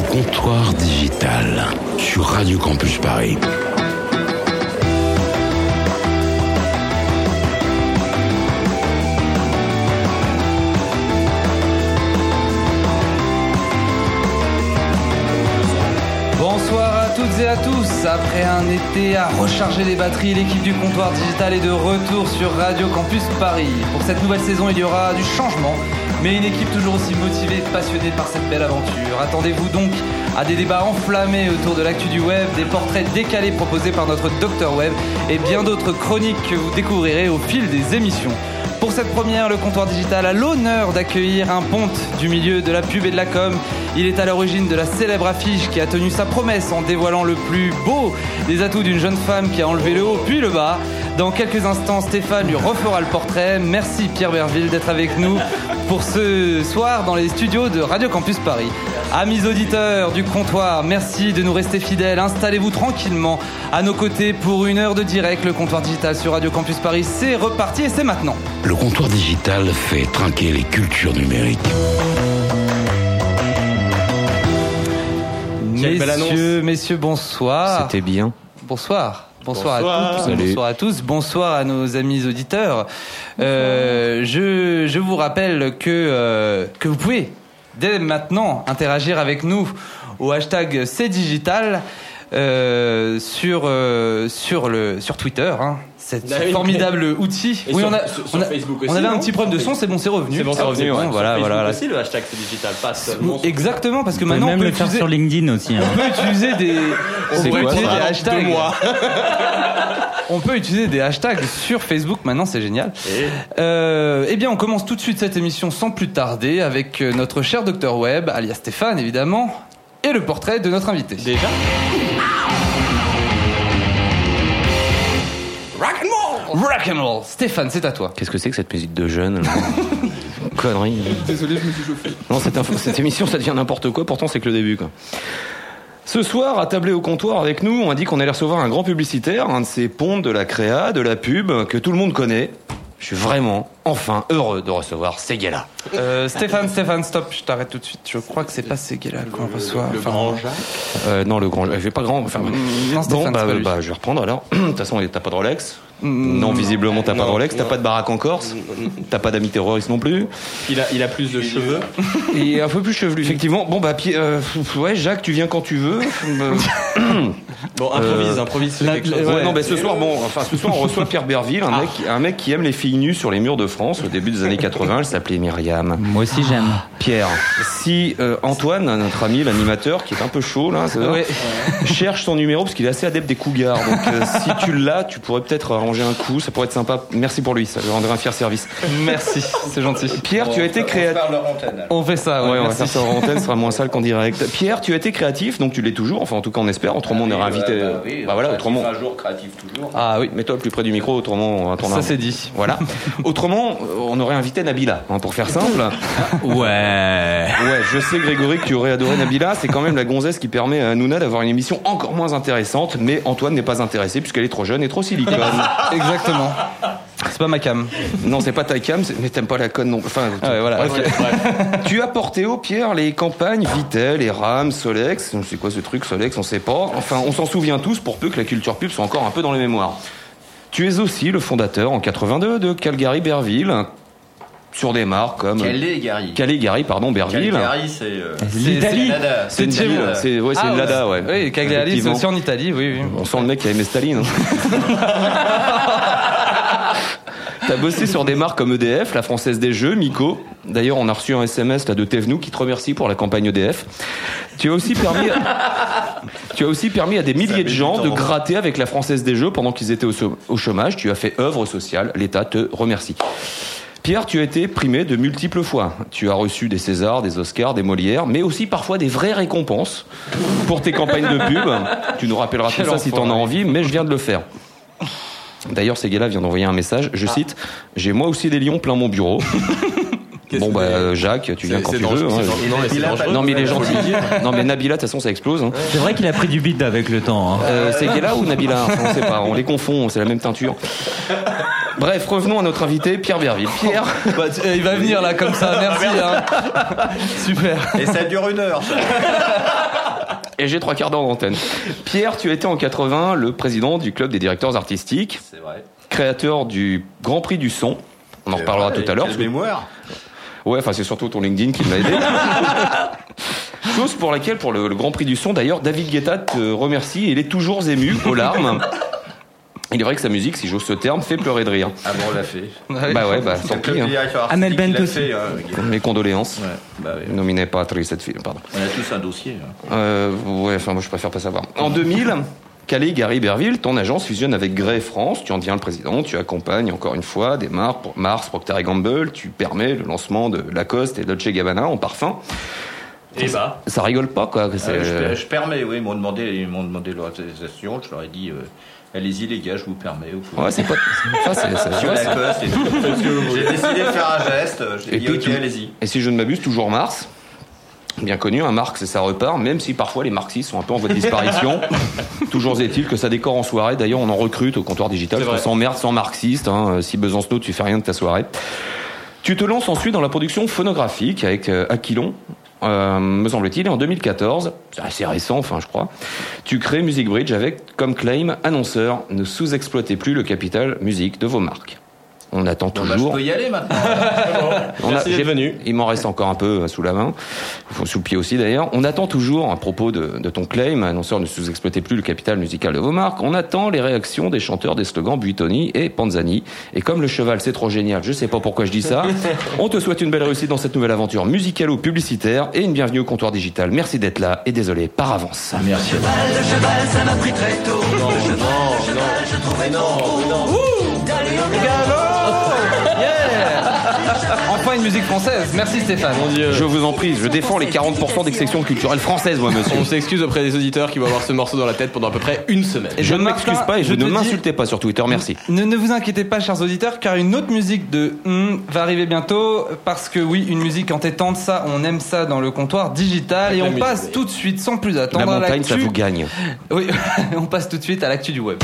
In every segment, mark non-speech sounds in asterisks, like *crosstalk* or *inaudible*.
Le comptoir digital sur Radio Campus Paris. Bonsoir à toutes et à tous. Après un été à recharger les batteries, l'équipe du comptoir digital est de retour sur Radio Campus Paris. Pour cette nouvelle saison, il y aura du changement, mais une équipe toujours aussi motivée passionnée par cette belle aventure. Attendez-vous donc à des débats enflammés autour de l'actu du web, des portraits décalés proposés par notre docteur web et bien d'autres chroniques que vous découvrirez au fil des émissions. Pour cette première, le comptoir digital a l'honneur d'accueillir un ponte du milieu de la pub et de la com. Il est à l'origine de la célèbre affiche qui a tenu sa promesse en dévoilant le plus beau des atouts d'une jeune femme qui a enlevé le haut puis le bas. Dans quelques instants, Stéphane lui refera le portrait. Merci Pierre Berville d'être avec nous pour ce soir dans les studios de Radio Campus Paris. Amis auditeurs du comptoir, merci de nous rester fidèles. Installez-vous tranquillement à nos côtés pour une heure de direct. Le comptoir digital sur Radio Campus Paris, c'est reparti et c'est maintenant. Le comptoir digital fait trinquer les cultures numériques. Messieurs, messieurs, bonsoir. C'était bien. Bonsoir. Bonsoir, Bonsoir. à toutes, Salut. bonsoir à tous, bonsoir à nos amis auditeurs. Euh, je, je vous rappelle que, euh, que vous pouvez dès maintenant interagir avec nous au hashtag CDigital euh, sur, euh, sur, le, sur Twitter. Hein. Cet Ah oui. formidable outil. Et oui, sur- on, a, sur- on, a- sur Facebook on aussi, avait un petit problème de son, c'est bon, c'est revenu. C'est bon, c'est revenu. ouais. voilà, Sur voilà. Aussi, le hashtag c'est digital, pas seulement. Exactement, parce que maintenant on peut le faire utiliser, sur LinkedIn aussi. hein. on peut utiliser des, on C'est peut quoi, utiliser ça des Deux hashtags. On peut utiliser des hashtags sur Facebook maintenant, c'est génial. Et Euh, eh bien, on commence tout de suite cette émission sans plus tarder avec euh, notre cher docteur Web, alias Stéphane évidemment, et le portrait de notre invité. déjà? Rock and roll. Stéphane, c'est à toi. Qu'est-ce que c'est que cette musique de jeune là *laughs* Connerie. Désolé, je me suis chauffé. Non, cette, info- cette émission, ça devient n'importe quoi. Pourtant, c'est que le début. Quoi. Ce soir, à tabler au comptoir avec nous, on a dit qu'on allait recevoir un grand publicitaire, un de ces pontes de la créa, de la pub, que tout le monde connaît. Je suis vraiment, enfin, heureux de recevoir Seguela. Euh, Stéphane, Stéphane, stop, je t'arrête tout de suite. Je crois que c'est pas Seguela qu'on reçoit. le Enfin, grand Jacques. Euh, non, le grand. Je vais pas grand. Enfin, non, Stéphane, bon, bah, c'est pas lui. bah, je vais reprendre alors. *clears throat* De toute façon, t'as pas de Rolex. Non, visiblement, t'as pas de Rolex. T'as pas de baraque en Corse. T'as pas d'amis terroristes non plus. Il a, il a plus de cheveux. Et un peu plus chevelu, effectivement. Bon, bah, Pi- euh, ouais, Jacques, tu viens quand tu veux. *coughs* Bon, improvise, Euh, improvise fais la- quelque chose. Ouais, non, bah, ce soir, bon, enfin, ce soir, on reçoit Pierre Berville, un, mec, un mec qui aime les filles nues sur les murs de France au début des années 80. Elle s'appelait Myriam. Moi aussi j'aime. Pierre, si euh, Antoine, notre ami, l'animateur, qui est un peu chaud là, ça cherche son numéro parce qu'il est assez adepte des cougars. Donc, euh, si tu l'as, tu pourrais peut-être arranger un coup. Ça pourrait être sympa. Merci pour lui. Ça lui rendrait un fier service. Merci, c'est gentil. Pierre, tu as été créatif. On fait ça, ouais, Ouais, on va faire ça en antenne, ce sera moins sale qu'en direct. Pierre, tu as été créatif, donc tu l'es toujours. Enfin, en tout cas, on espère. Autrement, on aurait invité. bah voilà, autrement. Un jour créatif toujours. Ah oui, Mets-toi plus près du micro, autrement, on va tourner ça c'est dit. Voilà. *laughs* Autrement, euh, on aurait invité Nabila, hein, pour faire simple. *laughs* Ouais. Ouais, je sais Grégory que tu aurais adoré Nabila, c'est quand même la gonzesse qui permet à Nouna d'avoir une émission encore moins intéressante, mais Antoine n'est pas intéressé puisqu'elle est trop jeune et trop silicone. Exactement. C'est pas ma cam. non, c'est pas ta cam, mais t'aimes pas la conne non. Enfin, Ah ouais, voilà. bref. tu as porté au Pierre les campagnes Vitel, et Ram, Solex. C'est quoi ce truc Solex On sait pas. Enfin, on s'en souvient tous pour peu que la culture pub soit encore un peu dans les mémoires. Tu es aussi le fondateur en 82 de Calgary Berville sur des marques comme Calais Gary. Calais Gary pardon Berville. Gary, c'est. euh, L'Italie. C'est une vous. c'est ouais, c'est Ah, une Lada, ouais. Oui, Cagliari, c'est aussi en Italie, oui, oui. On sent le mec qui a aimé Staline. hein. *laughs* T'as bossé sur des marques comme EDF, la Française des Jeux, Miko. D'ailleurs, on a reçu un SMS là de Tevnou qui te remercie pour la campagne EDF. Tu as aussi permis, *laughs* tu as aussi permis à des milliers de gens de temps. gratter avec la Française des Jeux pendant qu'ils étaient au chômage. Tu as fait œuvre sociale. L'État te remercie. Pierre, tu as été primé de multiples fois. Tu as reçu des Césars, des Oscars, des Molières, mais aussi parfois des vraies récompenses pour tes campagnes de pub. *laughs* Tu nous rappelleras tout ça si t'en as enfoiré. envie, mais je viens de le faire. D'ailleurs, Seguela vient d'envoyer un message. Je cite J'ai moi aussi des lions plein mon bureau. *laughs* Bon, bah, euh, Jacques, tu viens quand tu veux. hein. Non, Non, mais il est Faut gentil. le dire. Non, mais Nabila, de toute façon, ça explose. Hein. C'est vrai qu'il a pris du bide avec le temps. hein. Euh, c'est Guéla ou Nabila Enfin, On sait pas, on les confond, c'est la même teinture. Bref, revenons à notre invité, Pierre Berville. Pierre, *laughs* Bah, tu- il va venir là comme ça, merci. hein. Super. Et ça dure une heure. ça. et j'ai trois quarts d'heure d'antenne. Pierre, tu étais en 80 le président du club des directeurs artistiques, C'est vrai. créateur du Grand Prix du son. On en reparlera vrai, tout à l'heure. Mémoire. Ouais, enfin c'est surtout ton LinkedIn qui m'a aidé. *laughs* Chose pour laquelle, pour le, le Grand Prix du son, d'ailleurs, David Guetta te remercie. Il est toujours ému aux larmes. *laughs* Il est vrai que sa musique, si j'ose ce terme, fait pleurer de rire. Ah bon, on l'a fait. Bah ouais, bah tant pis. hein. Amel Bent aussi. fait, hein, Mes condoléances. Ouais, bah oui. Nominé pas à cette fille, pardon. On a tous un dossier. hein. Euh, ouais, enfin moi je préfère pas savoir. En 2000, Calais Gary Berville, ton agence fusionne avec Grey France, tu en deviens le président, tu accompagnes encore une fois des marques, pour Mars, Procter Gamble, tu permets le lancement de Lacoste et Dolce Gabbana en parfum. Et bah. Ça rigole pas quoi. que c'est- Euh, je, je permets, oui, ils m'ont demandé, ils m'ont demandé l'autorisation. Je leur ai dit, euh, allez-y les gars, je vous permets. Vous Ouais, c'est pas. Ça, c'est. *laughs* J'ai décidé de faire un geste. J'ai Et dit, puis, ok, allez-y. Et si je ne m'abuse, toujours Mars? Bien connu, un Marx et ça repart, même si parfois les marxistes sont un peu en voie de disparition. *laughs* toujours est-il que ça décore en soirée. D'ailleurs, on en recrute au comptoir digital. Qu'on s'emmerde sans marxiste. Hein. Si Besancenot, tu fais rien de ta soirée. Tu te lances ensuite dans la production phonographique avec euh, Aquilon, euh, me semble-t-il, et en 2014, c'est assez récent, enfin je crois, tu crées Music Bridge avec comme claim annonceur ne sous-exploitez plus le capital musique de vos marques. On attend Bon, bah, je toujours. peux y aller maintenant. *laughs* On venu. Il m'en reste encore un peu euh, sous la main, sous le pied aussi d'ailleurs. On attend toujours, à propos de, de ton claim, annonceur ne sous-exploitez plus le capital musical de vos marques, on attend les réactions des chanteurs des slogans Buitoni et Panzani. Et comme le cheval c'est trop génial, je sais pas pourquoi je dis ça, *laughs* on te souhaite une belle réussite dans cette nouvelle aventure musicale ou publicitaire et une bienvenue au comptoir digital. Merci d'être là et désolé par avance. Merci. Enfin une musique française. Merci Stéphane. Mon Dieu. Je vous en prie, je défends les 40% d'exception culturelle française, moi monsieur. On s'excuse auprès des auditeurs qui vont avoir ce morceau dans la tête pendant à peu près une semaine. Et Je ne m'excuse pas et je ne m'insultez pas sur Twitter, merci. Ne, ne vous inquiétez pas, chers auditeurs, car une autre musique de Hum va arriver bientôt. Parce que oui, une musique entêtante, ça, on aime ça dans le comptoir digital. Avec Et on musique, passe oui. tout de suite, sans plus attendre, La à montagne, ça l'actu. vous gagne. Oui, *laughs* on passe tout de suite à l'actu du web.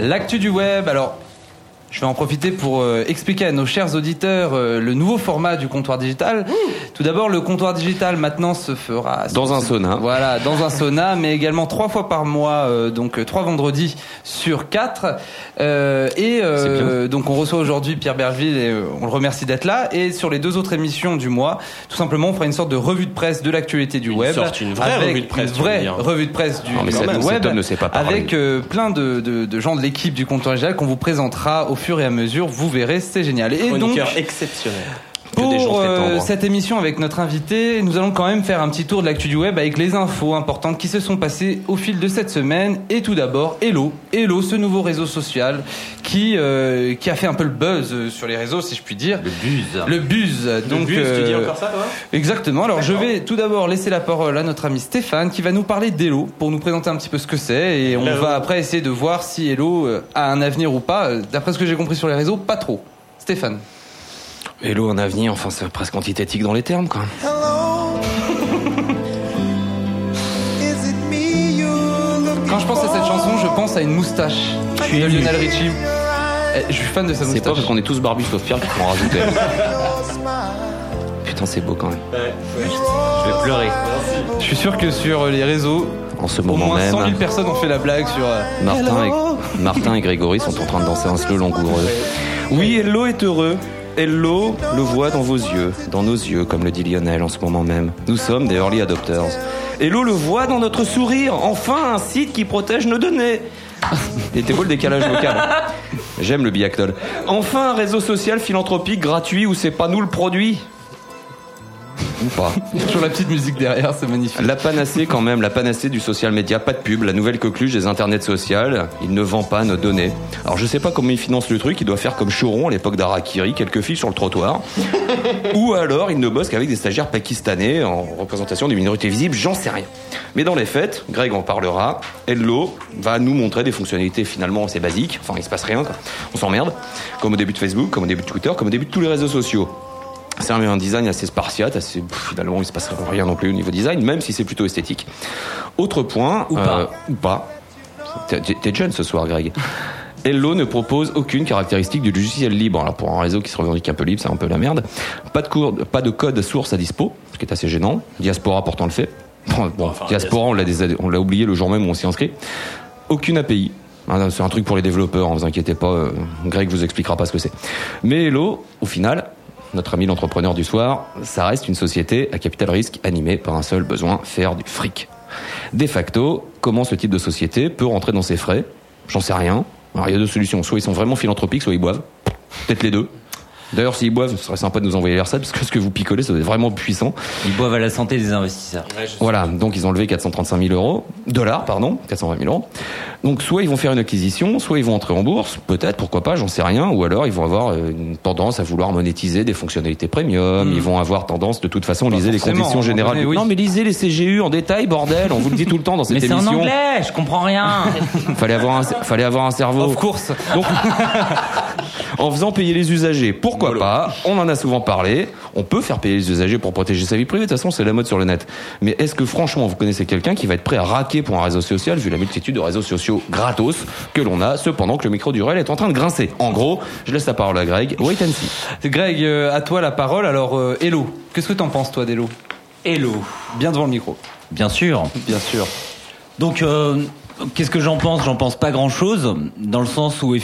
L'actu du web, alors. Je vais en profiter pour euh, expliquer à nos chers auditeurs euh, le nouveau format du comptoir digital. Tout d'abord, le comptoir digital maintenant se fera Dans un sauna. Voilà, dans un sauna, mais également trois fois par mois, euh, donc euh, trois vendredis sur quatre. Euh, et euh, donc on reçoit aujourd'hui Pierre Berville et euh, on le remercie d'être là. Et sur les deux autres émissions du mois, tout simplement, on fera une sorte de revue de presse de l'actualité du Une web. sorte, une vraie avec revue de presse, Une vraie revue de presse du, Non, mais web. ne sait pas. Avec euh, plein de, de, de gens de l'équipe du comptoir digital qu'on vous présentera au fur et à mesure. Vous verrez, c'est génial. Et donc, exceptionnel. Que des gens pour euh, cette émission avec notre invité, nous allons quand même faire un petit tour de l'actu du web avec les infos importantes qui se sont passées au fil de cette semaine. Et tout d'abord, Hello, Hello, ce nouveau réseau social qui euh, qui a fait un peu le buzz euh, sur les réseaux, si je puis dire. Le buzz. Le buzz. Donc, buzz, tu dis euh, encore ça, toi Exactement. Alors, je vais tout d'abord laisser la parole à notre ami Stéphane qui va nous parler d'Hello pour nous présenter un petit peu ce que c'est et on Hello. va après essayer de voir si Hello a un avenir ou pas. D'après ce que j'ai compris sur les réseaux, pas trop. Stéphane. Hello, un avenir, enfin c'est presque antithétique dans les termes quoi. *laughs* Quand je pense à cette chanson, je pense à une moustache de Lionel Richie. Eh, Je suis fan de sa C'est pas moustache. parce qu'on est tous barbus sauf Pierre qu'il faut en rajouter. *laughs* Putain, c'est beau quand même. Je vais pleurer. Je suis sûr que sur les réseaux, En ce au moment moins 100 000 même, personnes ont fait la blague sur. euh, Martin Hello et, Martin et Grégory sont en train de danser un slow langoureux. Oui, Hello est heureux. Hello le voit dans vos yeux, dans nos yeux, comme le dit Lionel en ce moment même. Nous sommes des early adopters. Hello le voit dans notre sourire. Enfin, un site qui protège nos données. Il était beau le décalage vocal. *laughs* J'aime le biactol. Enfin, un réseau social philanthropique gratuit où c'est pas nous le produit. Ou pas. Il y a toujours la petite musique derrière, c'est magnifique. La panacée quand même, la panacée du social média, pas de pub, la nouvelle coqueluche des internets sociales, il ne vend pas nos données. Alors je sais pas comment il finance le truc, il doit faire comme Choron à l'époque d'Arakiri, quelques filles sur le trottoir. *laughs* Ou alors il ne bosse qu'avec des stagiaires pakistanais en représentation des minorités visibles, j'en sais rien. Mais dans les faits, Greg en parlera, Hello va nous montrer des fonctionnalités finalement assez basiques, enfin il se passe rien, quoi. on s'emmerde, comme au début de Facebook, comme au début de Twitter, comme au début de tous les réseaux sociaux. C'est un, un design assez spartiate, assez, pff, finalement il se passe rien non plus au niveau design, même si c'est plutôt esthétique. Autre point, Ou pas. ou pas. T'es jeune ce soir, Greg. *laughs* Hello ne propose aucune caractéristique du logiciel libre. Alors pour un réseau qui se revendique un peu libre, c'est un peu la merde. Pas de, cours, pas de code source à dispo, ce qui est assez gênant. Diaspora pourtant le fait. Bon, bon, Diaspora, on l'a dés- on l'a oublié le jour même où on s'y inscrit. Aucune API. Ah, C'est un truc pour les développeurs, ne vous inquiétez pas. euh, Greg vous expliquera pas ce que c'est. Mais Hello, au final, notre ami l'entrepreneur du soir, ça reste une société à capital risque animée par un seul besoin, faire du fric. De facto, comment ce type de société peut rentrer dans ses frais? J'en sais rien. Alors il y a deux solutions. Soit ils sont vraiment philanthropiques, soit ils boivent. Peut-être les deux. D'ailleurs, s'ils boivent, ce serait sympa de nous envoyer leur parce que ce que vous picolez, ça être vraiment puissant. Ils boivent à la santé des investisseurs. Voilà, donc ils ont levé 435 000 euros, dollars, pardon, 420 000 euros. Donc soit ils vont faire une acquisition, soit ils vont entrer en bourse, peut-être, pourquoi pas, j'en sais rien, ou alors ils vont avoir euh, une tendance à vouloir monétiser des fonctionnalités premium, ils vont avoir tendance, de toute façon, lisez les conditions moment générales. donné, oui. Non mais lisez les CGU en détail, bordel, on vous le dit tout le temps dans cette *laughs* Mais c'est en émission. anglais, je comprends rien. *laughs* Fallait avoir un, fallait avoir un cerveau. Of course. Donc, *laughs* en faisant payer les usagers, pourquoi pas On en a souvent parlé. On peut faire payer les usagers pour protéger sa vie privée. De toute façon, c'est la mode sur le net. Mais est-ce que franchement, vous connaissez quelqu'un qui va être prêt à raquer pour un réseau social vu la multitude de réseaux sociaux gratos que l'on a, cependant que le micro du réel est en train de grincer? En gros, je laisse la parole à Greg. Wait and see. Greg, euh, à toi la parole. Alors, euh, Hello, qu'est-ce que t'en penses, toi, d'Hello? Hello. Bien devant le micro. Bien sûr. Bien sûr. Donc, euh, qu'est-ce que j'en pense? J'en pense pas grand-chose, dans le sens où,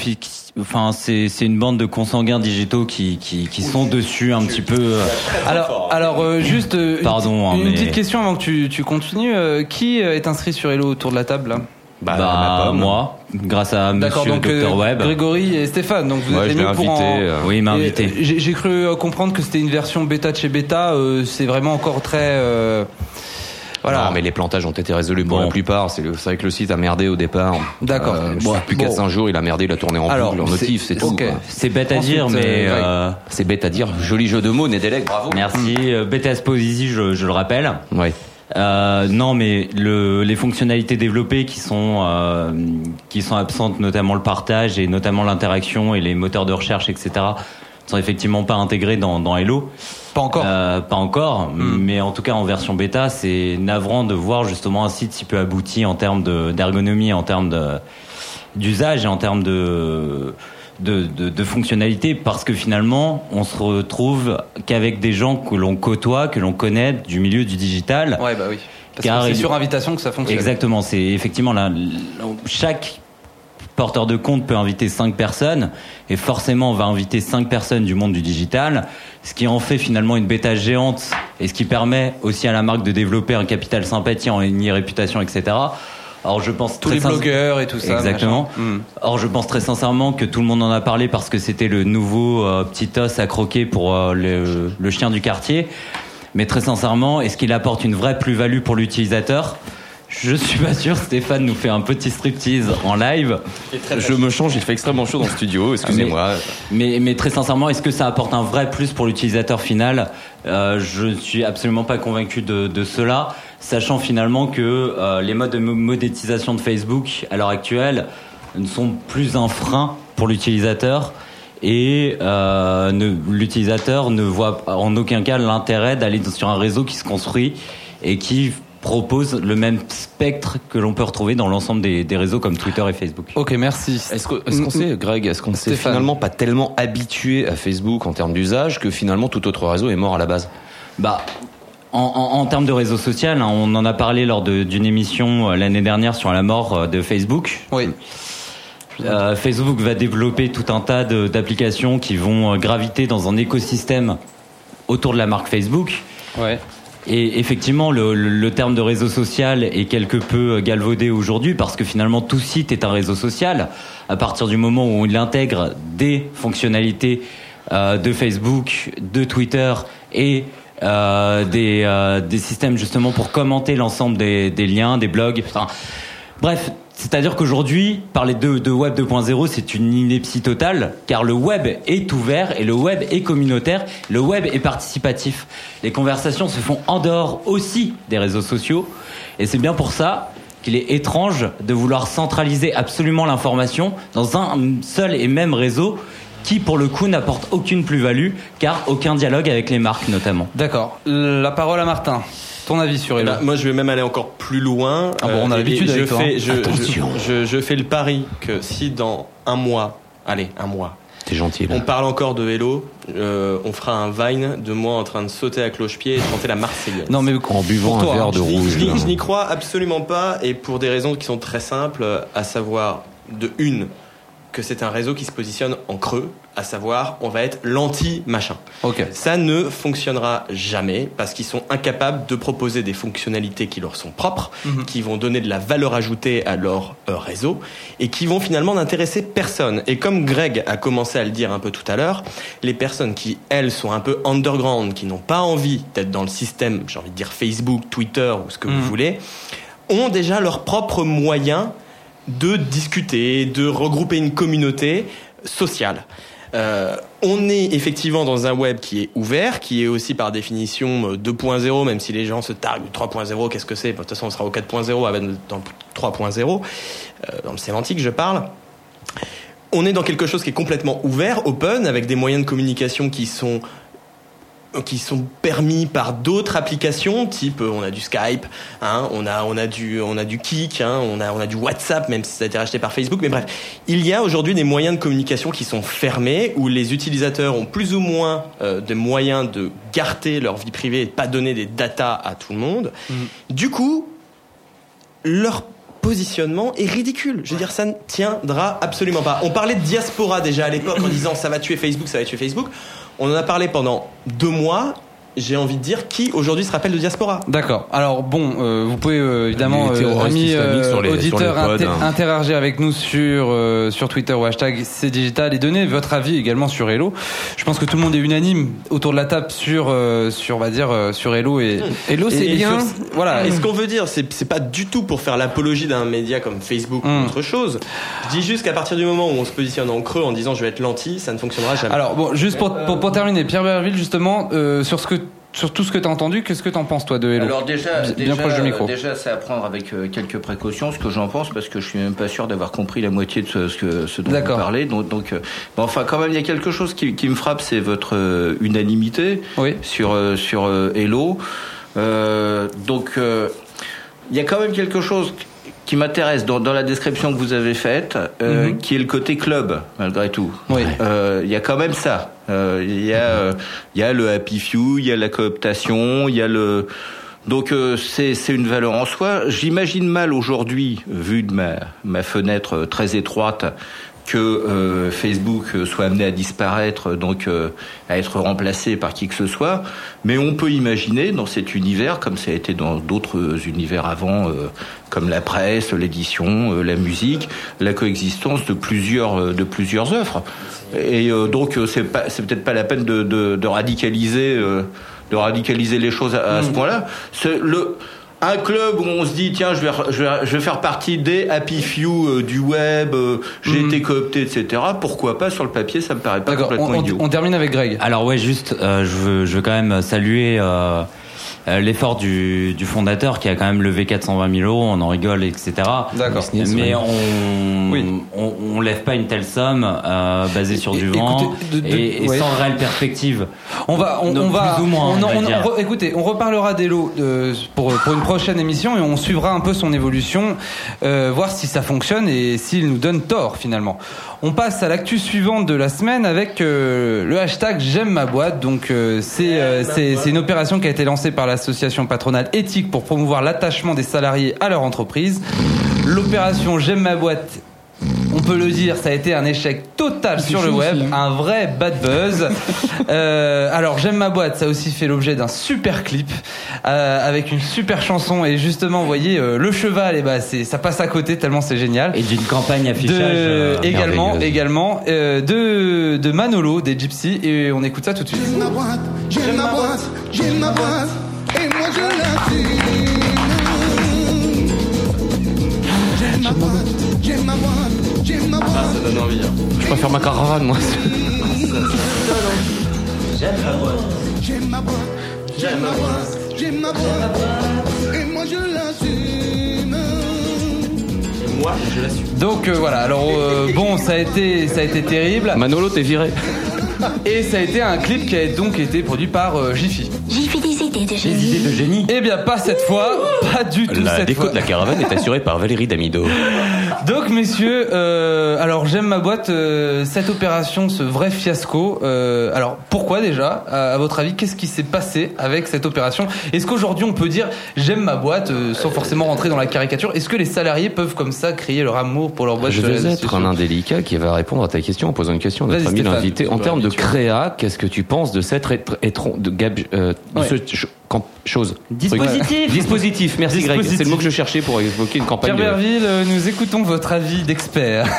enfin, c'est une bande de consanguins digitaux qui qui, qui sont dessus un petit peu. Alors, alors euh, juste euh, une Pardon, petite- hein, une, mais- petite question avant que tu, tu continues. Euh, qui euh, est inscrit sur Hello autour de la table là? Bah, pomme. moi, grâce à D'accord, Monsieur donc Dr euh, Web. Grégory et Stéphane. Donc vous Ouais, êtes je les l'ai mieux pour invité. en- euh, Oui, il m'a Et, invité. euh, J'ai j'ai cru euh, comprendre que c'était une version bêta de chez bêta. euh, c'est vraiment encore très. euh, voilà. Non, mais les plantages ont été résolus pour Bon. la plupart. C'est vrai que le site a merdé au départ. D'accord. Euh, Bon. Depuis Bon. 4-5 jours, il a merdé, il a tourné en Alors, boucle, en c'est- notif, c'est tout. C'est bête à Ensuite, dire, mais euh, ouais. euh, C'est bête à dire. Joli jeu de mots, Nedelec, bravo. merci. BTS Posisi, je, je le rappelle. Ouais. Euh, non, mais le, les fonctionnalités développées qui sont euh, qui sont absentes, notamment le partage et notamment l'interaction et les moteurs de recherche, etc., sont effectivement pas intégrés dans, dans Hello. Pas encore. Euh, pas encore, mais en tout cas en version bêta, c'est navrant de voir justement un site si peu abouti en termes de- d'ergonomie, en termes d'usage et en termes de de, de, de fonctionnalités parce que finalement on se retrouve qu'avec des gens que l'on côtoie, que l'on connaît du milieu du digital. Ouais, bah oui. Parce Car que c'est il- sur invitation que ça fonctionne. Exactement, c'est effectivement là, chaque porteur de compte peut inviter cinq personnes et forcément on va inviter cinq personnes du monde du digital, ce qui en fait finalement une bêta géante et ce qui permet aussi à la marque de développer un capital sympathie en ligne réputation, etc. Alors je pense Tous très les blogueurs et tout ça. Exactement. Hmm. Or, je pense très sincèrement que tout le monde en a parlé parce que c'était le nouveau euh, petit os à croquer pour euh, le, le chien du quartier. Mais très sincèrement, est-ce qu'il apporte une vraie plus-value pour l'utilisateur? Je suis pas sûr. Stéphane nous fait un petit striptease en live. Je me change, il fait extrêmement chaud dans le studio, excusez-moi. Mais, mais très sincèrement, est-ce que ça apporte un vrai plus pour l'utilisateur final? Euh, Je ne suis absolument pas convaincu de, de cela, sachant finalement que euh, les modes de mo- monétisation de Facebook à l'heure actuelle ne sont plus un frein pour l'utilisateur et euh, l'utilisateur ne voit en aucun cas l'intérêt d'aller sur un réseau qui se construit et qui propose le même spectre que l'on peut retrouver dans l'ensemble des, des réseaux comme Twitter et Facebook. Ok, merci. Est-ce que- est-ce qu'on sait, Greg, est-ce qu'on s'est finalement pas tellement habitué à Facebook en termes d'usage que finalement tout autre réseau est mort à la base? Bah, en, en, en termes de réseau social, hein, on en a parlé lors de- d'une émission euh, l'année dernière sur la mort euh, de Facebook. Oui. Euh, Facebook va développer tout un tas d'applications qui vont euh, graviter dans un écosystème autour de la marque Facebook. Ouais. Et effectivement, le, le- terme de réseau social est quelque peu galvaudé aujourd'hui parce que finalement tout site est un réseau social. À partir du moment où il intègre des fonctionnalités euh, de Facebook, de Twitter et euh, des, euh, des systèmes justement pour commenter l'ensemble des, des liens, des blogs. Bref, c'est-à-dire qu'aujourd'hui, parler de, de Web 2.0, c'est une ineptie totale, car le web est ouvert et le web est communautaire, le web est participatif. Les conversations se font en dehors aussi des réseaux sociaux, et c'est bien pour ça qu'il est étrange de vouloir centraliser absolument l'information dans un seul et même réseau qui, pour le coup, n'apporte aucune plus-value, car aucun dialogue avec les marques notamment. D'accord. La parole à Martin. Ton avis sur Hello Bah, moi, je vais même aller encore plus loin. Ah bon, on a et- l'habitude je toi, fais, hein. je, Attention. je, je- je fais le pari que si dans un mois, allez, un mois, T'es gentil. là. on parle encore de Hello, euh, on fera un Vine de moi en train de sauter à cloche-pied et de chanter la Marseillaise. Non mais En buvant pour un toi, verre hein, de rouge. je n'y crois absolument pas et pour des raisons qui sont très simples, à savoir de une que c'est un réseau qui se positionne en creux, à savoir on va être l'anti-machin. Ok. Ça ne fonctionnera jamais parce qu'ils sont incapables de proposer des fonctionnalités qui leur sont propres, Mhm. qui vont donner de la valeur ajoutée à leur euh, réseau et qui vont finalement n'intéresser personne. Et comme Greg a commencé à le dire un peu tout à l'heure, les personnes qui, elles, sont un peu underground, qui n'ont pas envie d'être dans le système, j'ai envie de dire Facebook, Twitter ou ce que Mhm. vous voulez, ont déjà leurs propres moyens de discuter, de regrouper une communauté sociale. Euh, on est effectivement dans un web qui est ouvert, qui est aussi par définition euh, 2.0, même si les gens se targuent du 3.0, qu'est-ce que c'est? De toute façon, on sera au 4.0 avec dans le 3.0, euh, dans le sémantique, je parle. On est dans quelque chose qui est complètement ouvert, open, avec des moyens de communication qui sont qui sont permis par d'autres applications, type euh, on a du Skype, hein, on a on a du on a du Kik, hein, on a on a du WhatsApp, même si ça a été racheté par Facebook. Mais bref, il y a aujourd'hui des moyens de communication qui sont fermés, où les utilisateurs ont plus ou moins euh, des moyens de garder leur vie privée et de pas donner des datas à tout le monde. Du coup, leur positionnement est ridicule. Je veux dire, ça ne tiendra absolument pas. On parlait de diaspora déjà à l'époque en disant ça va tuer Facebook, ça va tuer Facebook. On en a parlé pendant deux mois. J'ai envie de dire qui aujourd'hui se rappelle de diaspora D'accord. Alors bon, euh, vous pouvez euh, évidemment, terroristes amis les- auditeurs, inter- hein. interagir avec nous sur euh, sur Twitter ou hashtag c'est digital et donner votre avis également sur Hello. Je pense que tout le monde est unanime autour de la table sur euh, sur on va dire euh, sur Hello et *laughs* Hello, c'est bien. sur- voilà. Et ce qu'on veut dire, c'est c'est pas du tout pour faire l'apologie d'un média comme Facebook ou autre chose. Je dis juste qu'à partir du moment où on se positionne en creux en disant je vais être l'anti, ça ne fonctionnera jamais. Alors bon, juste pour, pour, pour terminer, Pierre Berville justement euh, sur ce que sur tout ce que tu as entendu, qu'est-ce que tu en penses toi de Hello Alors déjà, Bien- déjà, proche du micro. déjà, c'est à prendre avec euh, quelques précautions, ce que j'en pense, parce que je suis même pas sûr d'avoir compris la moitié de ce, que ce dont vous parlez. Donc, donc euh, enfin, quand même, il y a quelque chose qui, qui me frappe, c'est votre euh, unanimité Oui. sur sur Hello. Euh, donc, euh, il y a quand même quelque chose qui m'intéresse dans, dans la description que vous avez faite, euh, Mhm. qui est le côté club, malgré tout. Oui. Euh, Il y a quand même ça. Euh, Il y a, euh, il y a le happy few, il y a la cooptation, il y a le. Donc euh, c'est c'est une valeur en soi. J'imagine mal aujourd'hui, vu de ma ma fenêtre euh, très étroite, que euh, Facebook euh, soit amené à disparaître, donc euh, à être remplacé par qui que ce soit. Mais on peut imaginer dans cet univers, comme ça a été dans d'autres univers avant, euh, comme la presse, l'édition, euh, la musique, la coexistence de plusieurs euh, de plusieurs offres. Et euh, donc c'est pas c'est peut-être pas la peine de de, de radicaliser euh, de radicaliser les choses à, à ce point-là. C'est le un club où on se dit tiens je vais je vais, je vais faire partie des happy few euh, du web, euh, j'ai Mhm. été coopté etc. Pourquoi pas sur le papier ça me paraît pas complètement On, on- idiot. on termine avec Greg. Alors ouais, juste, euh, je, veux, je veux quand même saluer euh, l'effort du, du fondateur qui a quand même levé 420 000 euros, on en rigole, etc. D'accord. Mais on, Oui. on, on lève pas une telle somme euh, basée sur du Écoutez, vent de- de- et, et ouais. sans réelle perspective. On va, on, Donc, on va, plus ou moins, on, on va on- dire. on re- écoutez, on reparlera d'Elo euh, pour pour une prochaine émission et on suivra un peu son évolution, euh, voir si ça fonctionne et s'il nous donne tort finalement. On passe à l'actu suivante de la semaine avec euh, le hashtag J'aime ma boîte. Donc euh, c'est euh, c'est une opération qui a été lancée par l'association patronale éthique pour promouvoir l'attachement des salariés à leur entreprise. L'opération J'aime ma boîte on peut le dire, ça a été un échec total sur le web, un vrai bad buzz. *laughs* Euh, alors j'aime ma boîte, ça a aussi fait l'objet d'un super clip euh, avec une super chanson et justement, vous voyez, euh, le cheval, et bah c'est ça passe à côté tellement c'est génial. Et d'une campagne affichage. De, euh, également, également euh, de, de Manolo, des Gypsy, et on écoute ça tout de suite. J'aime ma boîte, j'aime ma boîte, j'aime ma boîte, boîte. Ça donne envie. hein. Je préfère ma caravane, moi. J'aime ma boîte, j'aime ma boîte, j'aime ma boîte, et moi je l'assume. Moi, je l'assume. Donc euh, voilà, alors euh, bon, ça a été, ça a été terrible, Manolo, t'es viré. et ça a été un clip qui a donc été produit par euh, Jiffy. Des idées de Les génie. idées de génie. Eh bien, pas cette fois, pas du tout La cette déco fois. de la caravane est assurée par Valérie Damido. *laughs* Donc messieurs, euh, alors j'aime ma boîte, euh, cette opération, ce vrai fiasco. euh, alors pourquoi déjà? À, à votre avis, qu'est-ce qui s'est passé avec cette opération? Est-ce qu'aujourd'hui on peut dire j'aime ma boîte euh, sans forcément rentrer dans la caricature? Est-ce que les salariés peuvent comme ça crier leur amour pour leur boîte? Je sur les vais réseaux être sociaux un indélicat qui va répondre à ta question en posant une question à notre ami Stéphane. l'invité. En termes de créa, qu'est-ce que tu penses de cette rétro- étron- de gab, euh, de Ouais. ce ch- chose Dispositif. Dispositif, merci Greg. C'est le mot que je cherchais pour évoquer une campagne. Pierre de- Berville, euh, nous écoutons votre avis d'expert. *laughs*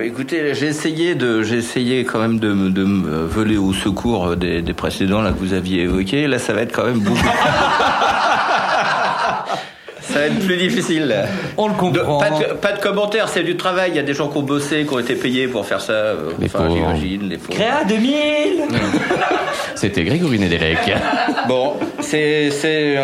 Bah, écoutez, j'ai essayé de, j'ai essayé quand même de, me- de me voler au secours des, des précédents là que vous aviez évoqués. Là, ça va être quand même beaucoup. *laughs* ça va être plus difficile. On le De- comprend. pas, de, pas de commentaires, c'est du travail. Il y a des gens qui ont bossé, qui ont été payés pour faire ça. euh, Les enfin, j'imagine. Créa 2000 *laughs* C'était Grégory Nedelec. Bon, c'est c'est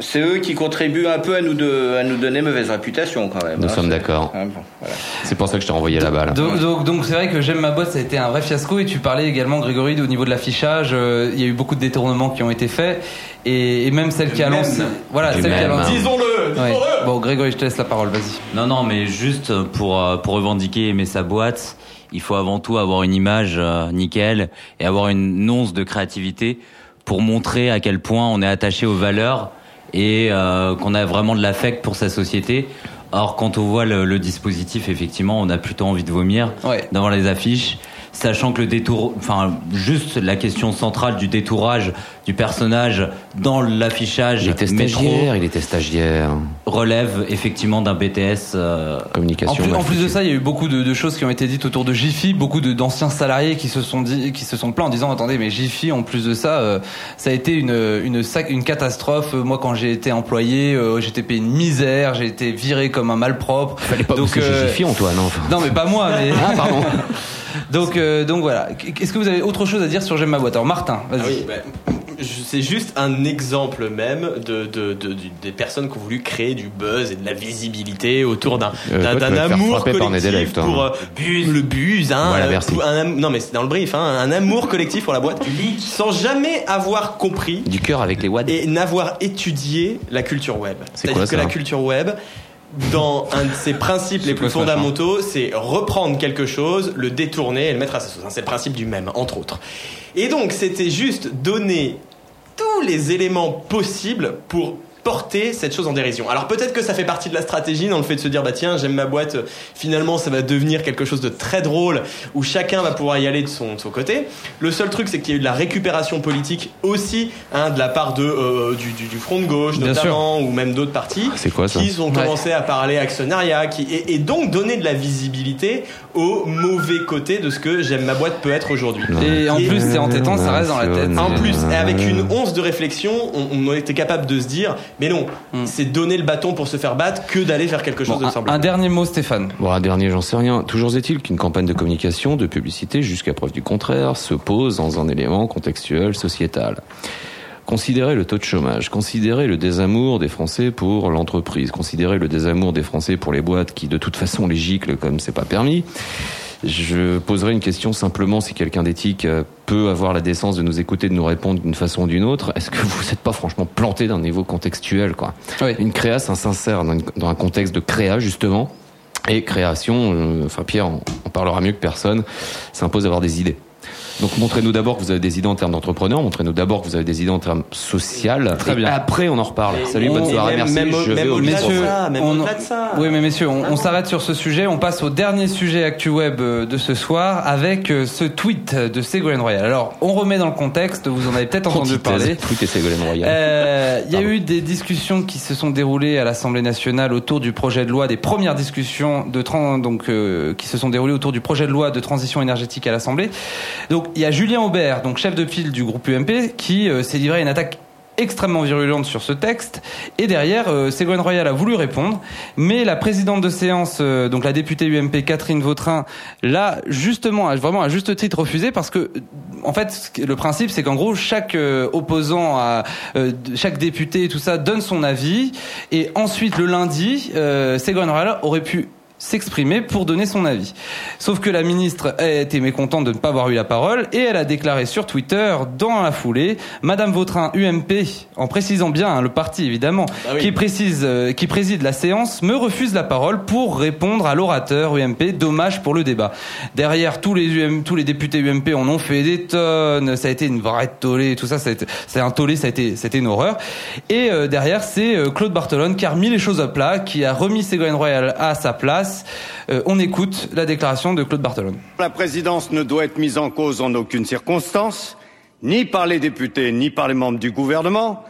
c'est eux qui contribuent un peu à nous de, à nous donner mauvaise réputation quand même. Nous hein. sommes d'accord. bon, voilà. C'est pour ça que je t'ai envoyé la balle. Donc, donc, donc c'est vrai que j'aime ma boîte, ça a été un vrai fiasco. Et tu parlais également, Grégory, au niveau de l'affichage, euh, il y a eu beaucoup de détournements qui ont été faits. Et, et même celle qui a lancé. Voilà, Du celle qui a. Disons-le, Ouais. disons-le Bon, Grégory, je te laisse la parole, vas-y. Non, non, mais juste pour, euh, pour revendiquer aimer sa boîte, il faut avant tout avoir une image euh, nickel et avoir une once de créativité pour montrer à quel point on est attaché aux valeurs et euh, qu'on a vraiment de l'affect pour sa société. Or, quand on voit le, le dispositif, effectivement, on a plutôt envie de vomir Ouais. devant les affiches, sachant que le détour, enfin, juste la question centrale du détourage du personnage dans l'affichage Il était métro stagiaire, il était stagiaire. relève effectivement d'un BTS. euh, En Communication. plus, en plus de ça, il y a eu beaucoup de, de choses qui ont été dites autour de Jiffy, beaucoup d'anciens salariés qui se sont dit, qui se sont plaints en disant attendez, mais Jiffy, en plus de ça, euh, ça a été une une sac- une catastrophe. Moi, quand j'ai été employé, euh, j'étais payé une misère, j'ai été viré comme un malpropre. Fallait pas Donc, euh, Jiffy, Antoine. Enfin. Non, mais pas moi, mais. *laughs* Ah, pardon. *laughs* donc, euh, donc voilà. Est-ce que vous avez autre chose à dire sur J'aime ma boîte? Alors, Martin, vas-y. Ah oui, bah, c'est juste un exemple même de, de, de- du- des personnes qui ont voulu créer du buzz et de la visibilité autour d'un Euh, d'un- amour collectif toi. pour euh, le buzz, hein, Voilà, euh, merci. un non mais c'est dans le brief, hein, un amour collectif pour la boîte, sans jamais avoir compris Du cœur avec les wads. et n'avoir étudié la culture web. C'est C'est-à-dire quoi, que ça la culture web, dans un de ses principes les plus fondamentaux, c'est reprendre quelque chose, le détourner et le mettre à sa sauce. C'est le principe du même, entre autres. Et donc, c'était juste donner tous les éléments possibles pour porter cette chose en dérision. Alors peut-être que ça fait partie de la stratégie dans le fait de se dire bah tiens j'aime ma boîte finalement ça va devenir quelque chose de très drôle où chacun va pouvoir y aller de son, de son côté. Le seul truc c'est qu'il y a eu de la récupération politique aussi hein, de la part de euh, du, du, du front de gauche Bien notamment ou même d'autres partis C'est quoi, ça qui ont commencé à parler actionnariat qui et, et donc donner de la visibilité au mauvais côté de ce que j'aime ma boîte peut être aujourd'hui. Et en plus, c'est entêtant, ça reste dans la tête. En plus, et avec une once de réflexion, on, on était capable de se dire, mais non, Hmm. c'est donner le bâton pour se faire battre que d'aller faire quelque chose Bon, de un, semblable. un dernier mot, Stéphane. Bon, un dernier, j'en sais rien. Toujours est-il qu'une campagne de communication, de publicité, jusqu'à preuve du contraire, se pose dans un élément contextuel, sociétal. Considérer le taux de chômage, considérer le désamour des Français pour l'entreprise, considérer le désamour des Français pour les boîtes qui de toute façon les giclent comme c'est pas permis. Je poserai une question simplement si quelqu'un d'éthique euh, peut avoir la décence de nous écouter, de nous répondre d'une façon ou d'une autre. Est-ce que vous n'êtes pas franchement planté d'un niveau contextuel, quoi Oui. Une créa, ça s'insère dans, un contexte de créa justement. Et création, euh, enfin Pierre en, en parlera mieux que personne, s'impose d'avoir des idées. Donc montrez-nous d'abord que vous avez des idées en termes d'entrepreneurs, montrez-nous d'abord que vous avez des idées en termes social. Très et bien. Après on en reparle. Salut, on- bonne soirée, même- merci. même au- je vais même au au-delà de micro. Messieurs, ça, même on- au-delà de ça. Oui, mais messieurs, on, on s'arrête sur ce sujet. On passe au dernier sujet actu web euh, de ce soir avec euh, ce tweet de Ségolène Royal. Alors, on remet dans le contexte. Vous en avez peut-être entendu parler. Tweet et Ségolène Royal. Euh, Il y a Pardon. eu des discussions qui se sont déroulées à l'Assemblée nationale autour du projet de loi, des premières discussions de donc euh, qui se sont déroulées autour du projet de loi de transition énergétique à l'Assemblée. Donc il y a Julien Aubert, donc chef de file du groupe UMP, qui euh, s'est livré à une attaque extrêmement virulente sur ce texte. Et derrière euh, Ségolène Royal a voulu répondre. Mais la présidente de séance euh, donc la députée UMP Catherine Vautrin l'a justement vraiment à juste titre refusé parce que en fait le principe c'est qu'en gros chaque euh, opposant chaque député tout ça donne son avis. Et ensuite le lundi Ségolène Royal aurait pu s'exprimer pour donner son avis. Sauf que la ministre a été mécontente de ne pas avoir eu la parole et elle a déclaré sur Twitter dans la foulée, Madame Vautrin UMP, en précisant bien hein, le parti évidemment, Ah oui. qui précise, euh, qui préside la séance, me refuse la parole pour répondre à l'orateur UMP. Dommage pour le débat. Derrière tous les UM, tous les députés UMP en ont fait des tonnes. Ça a été une vraie tollée. Tout ça, c'est un tollé. Ça a été, c'était une horreur. Et euh, derrière, c'est euh, Claude Bartolone qui a remis les choses à plat, qui a remis Ségolène Royal à sa place. Euh, on écoute la déclaration de Claude Bartolone. La présidence ne doit être mise en cause en aucune circonstance, ni par les députés, ni par les membres du gouvernement,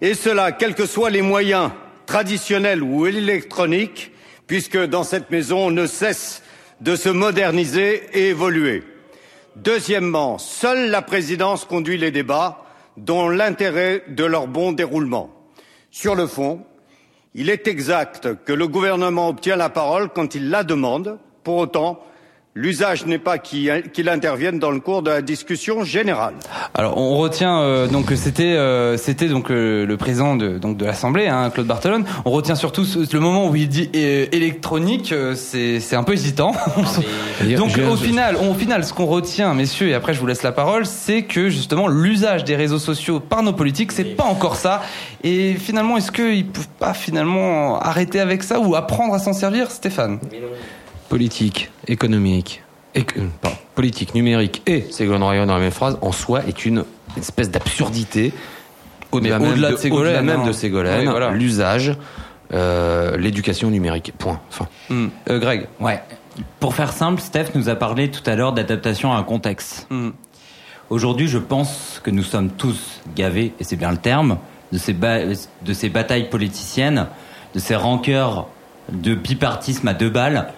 et cela, quels que soient les moyens traditionnels ou électroniques, puisque dans cette maison, on ne cesse de se moderniser et évoluer. Deuxièmement, seule la présidence conduit les débats, dont l'intérêt de leur bon déroulement. Sur le fond, il est exact que le gouvernement obtient la parole quand il la demande. Pour autant, l'usage n'est pas qu'il qu'il intervienne dans le cours de la discussion générale. Alors on retient euh, donc que c'était euh, c'était donc euh, le président de donc de l'Assemblée hein, Claude Bartolone. On retient surtout ce- le moment où il dit euh, électronique, euh, c'est c'est un peu hésitant. *laughs* donc je- au final, au final ce qu'on retient messieurs et après je vous laisse la parole, c'est que justement l'usage des réseaux sociaux par nos politiques, c'est pas encore ça et finalement est-ce qu'ils peuvent pas finalement arrêter avec ça ou apprendre à s'en servir Stéphane? Politique, économique, éc- euh, pardon, politique, numérique et Ségolène Royal dans la même phrase, en soi, est une espèce d'absurdité au-delà au-delà de de, Ségolène, au-delà même hein. de Ségolène, Oui, voilà. l'usage, euh, l'éducation numérique. Point. Enfin, Hmm. Euh, Greg. Ouais. Pour faire simple, Steph nous a parlé tout à l'heure d'adaptation à un contexte. Hmm. Aujourd'hui, je pense que nous sommes tous gavés, et c'est bien le terme, de ces, ba- de ces batailles politiciennes, de ces rancœurs de bipartisme à deux balles,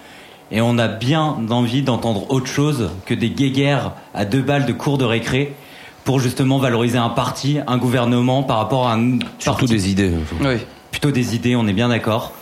et on a bien envie d'entendre autre chose que des guéguerres à deux balles de cours de récré pour justement valoriser un parti, un gouvernement par rapport à un surtout parti des idées. Oui. plutôt des idées, on est bien d'accord,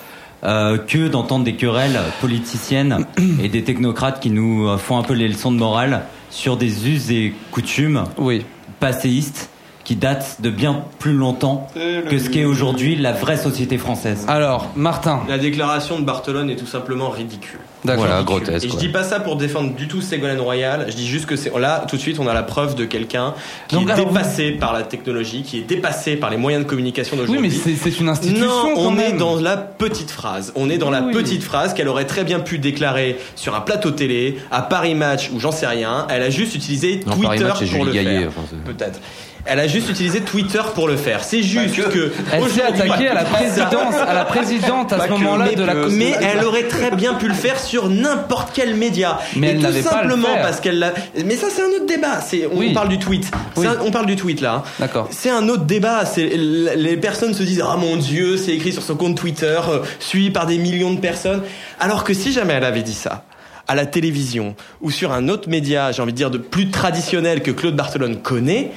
euh, que d'entendre des querelles politiciennes et des technocrates qui nous font un peu les leçons de morale sur des us et coutumes Oui. passéistes qui datent de bien plus longtemps que ce qu'est aujourd'hui la vraie société française. Alors Martin. La déclaration de Bartolone est tout simplement ridicule. D'accord. Voilà, grotesque. Et je dis pas ça pour défendre du tout Ségolène Royal. Je dis juste que c'est là tout de suite on a la preuve de quelqu'un qui Donc, est alors, dépassé par la technologie, qui est dépassé par les moyens de communication Oui, d'aujourd'hui. mais c'est une institution. Non, quand on est dans la petite phrase. On est dans la Oui. petite phrase qu'elle aurait très bien pu déclarer sur un plateau télé, à Paris Match ou j'en sais rien. Elle a juste utilisé Non, Twitter Paris Match, c'est pour Julie le Gaillet, faire. enfin, Peut-être. Elle a juste utilisé Twitter pour le faire. C'est juste que Elle s'est attaquée à la présidence, à la présidente à ce moment-là mais, de la. mais elle aurait très bien pu le faire sur n'importe quel média. Mais Et elle tout pas simplement parce qu'elle l'a. Mais ça, c'est un autre débat. C'est on Oui. parle du tweet. C'est Oui. un- on parle du tweet là. hein. D'accord. C'est un autre débat. C'est les personnes se disent ah mon Dieu, c'est écrit sur son compte Twitter, euh, suivi par des millions de personnes. Alors que si jamais elle avait dit ça à la télévision ou sur un autre média, j'ai envie de dire de plus traditionnel que Claude Barthelone connaît.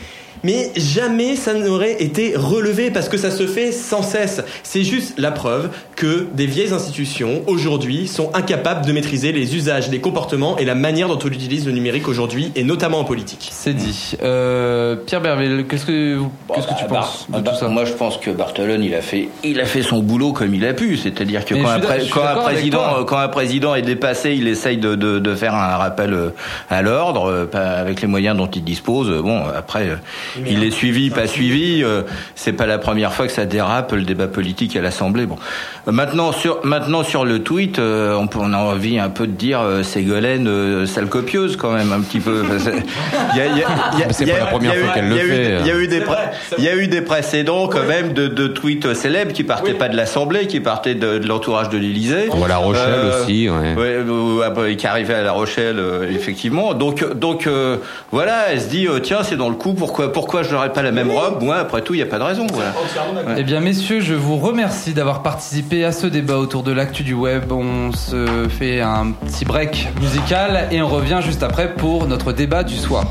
Mais jamais ça n'aurait été relevé parce que ça se fait sans cesse. C'est juste la preuve que des vieilles institutions aujourd'hui sont incapables de maîtriser les usages, les comportements et la manière dont on utilise le numérique aujourd'hui et notamment en politique. C'est dit. Euh, Pierre Berville, qu'est-ce que vous- qu'est-ce que tu Bah, penses bah, de tout ça? Moi, je pense que Barthelone, il a fait, il a fait son boulot comme il a pu. C'est-à-dire que quand un, pré- quand président, quand un président est dépassé, il essaye de, de, de faire un rappel euh, à l'ordre euh, pas- avec les moyens dont il dispose. Bon, après, euh, il est suivi, pas suivi. euh, C'est pas la première fois que ça dérape le débat politique à l'Assemblée. Bon, Euh, maintenant sur maintenant sur le tweet, euh, on, peut- on a envie un peu de dire euh, Ségolène euh, sale copieuse quand même un petit peu. *laughs* Parce que Il y a- il y a- il y a- Mais c'est pas la première fois eu- qu'elle le il y a eu- fait. Il y a eu des il y a eu des précédents quand même de, de tweets célèbres qui partaient pas de l'Assemblée, qui partaient de, de l'entourage de l'Élysée. Ou à La Rochelle Euh, aussi, ouais. Ouais, ou- ou- qui arrivait à La Rochelle, euh, effectivement. Donc, donc euh, voilà, elle se dit euh, tiens, c'est dans le coup. Pourquoi, pourquoi je n'aurais pas la même robe? Moi, après tout, il n'y a pas de raison. Voilà. Eh bien, messieurs, je vous remercie d'avoir participé à ce débat autour de l'actu du web. On se fait un petit break musical et on revient juste après pour notre débat du soir.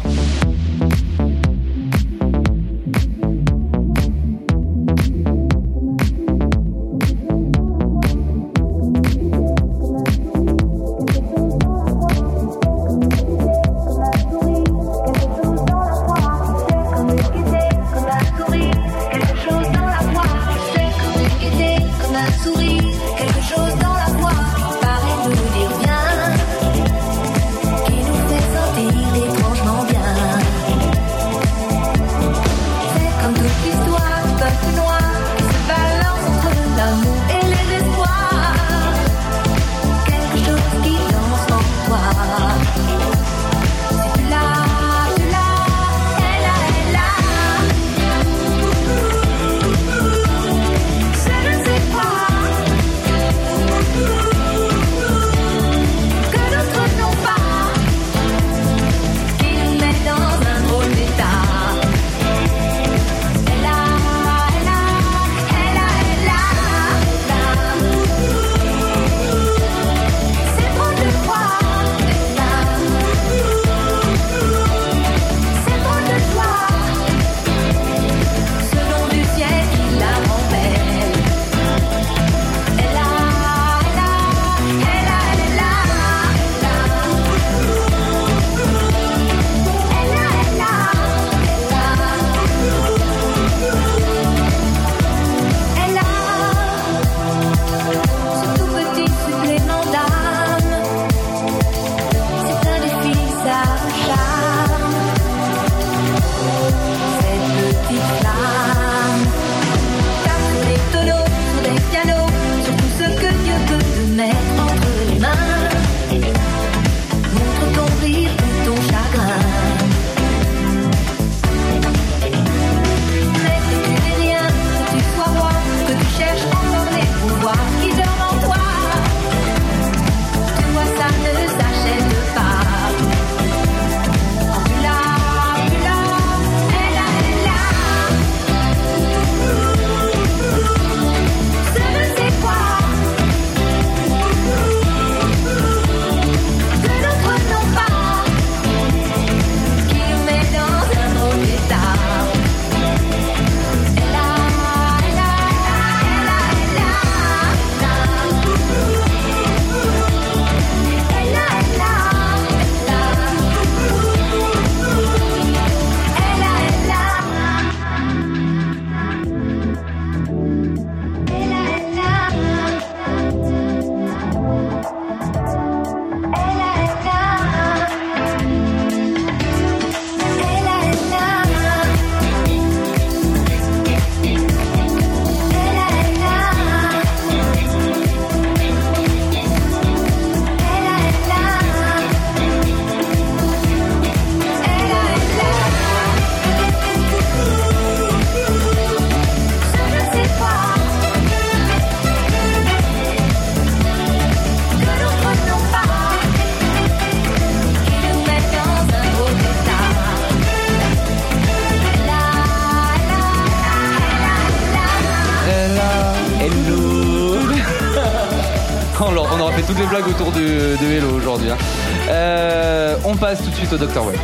Dr Web.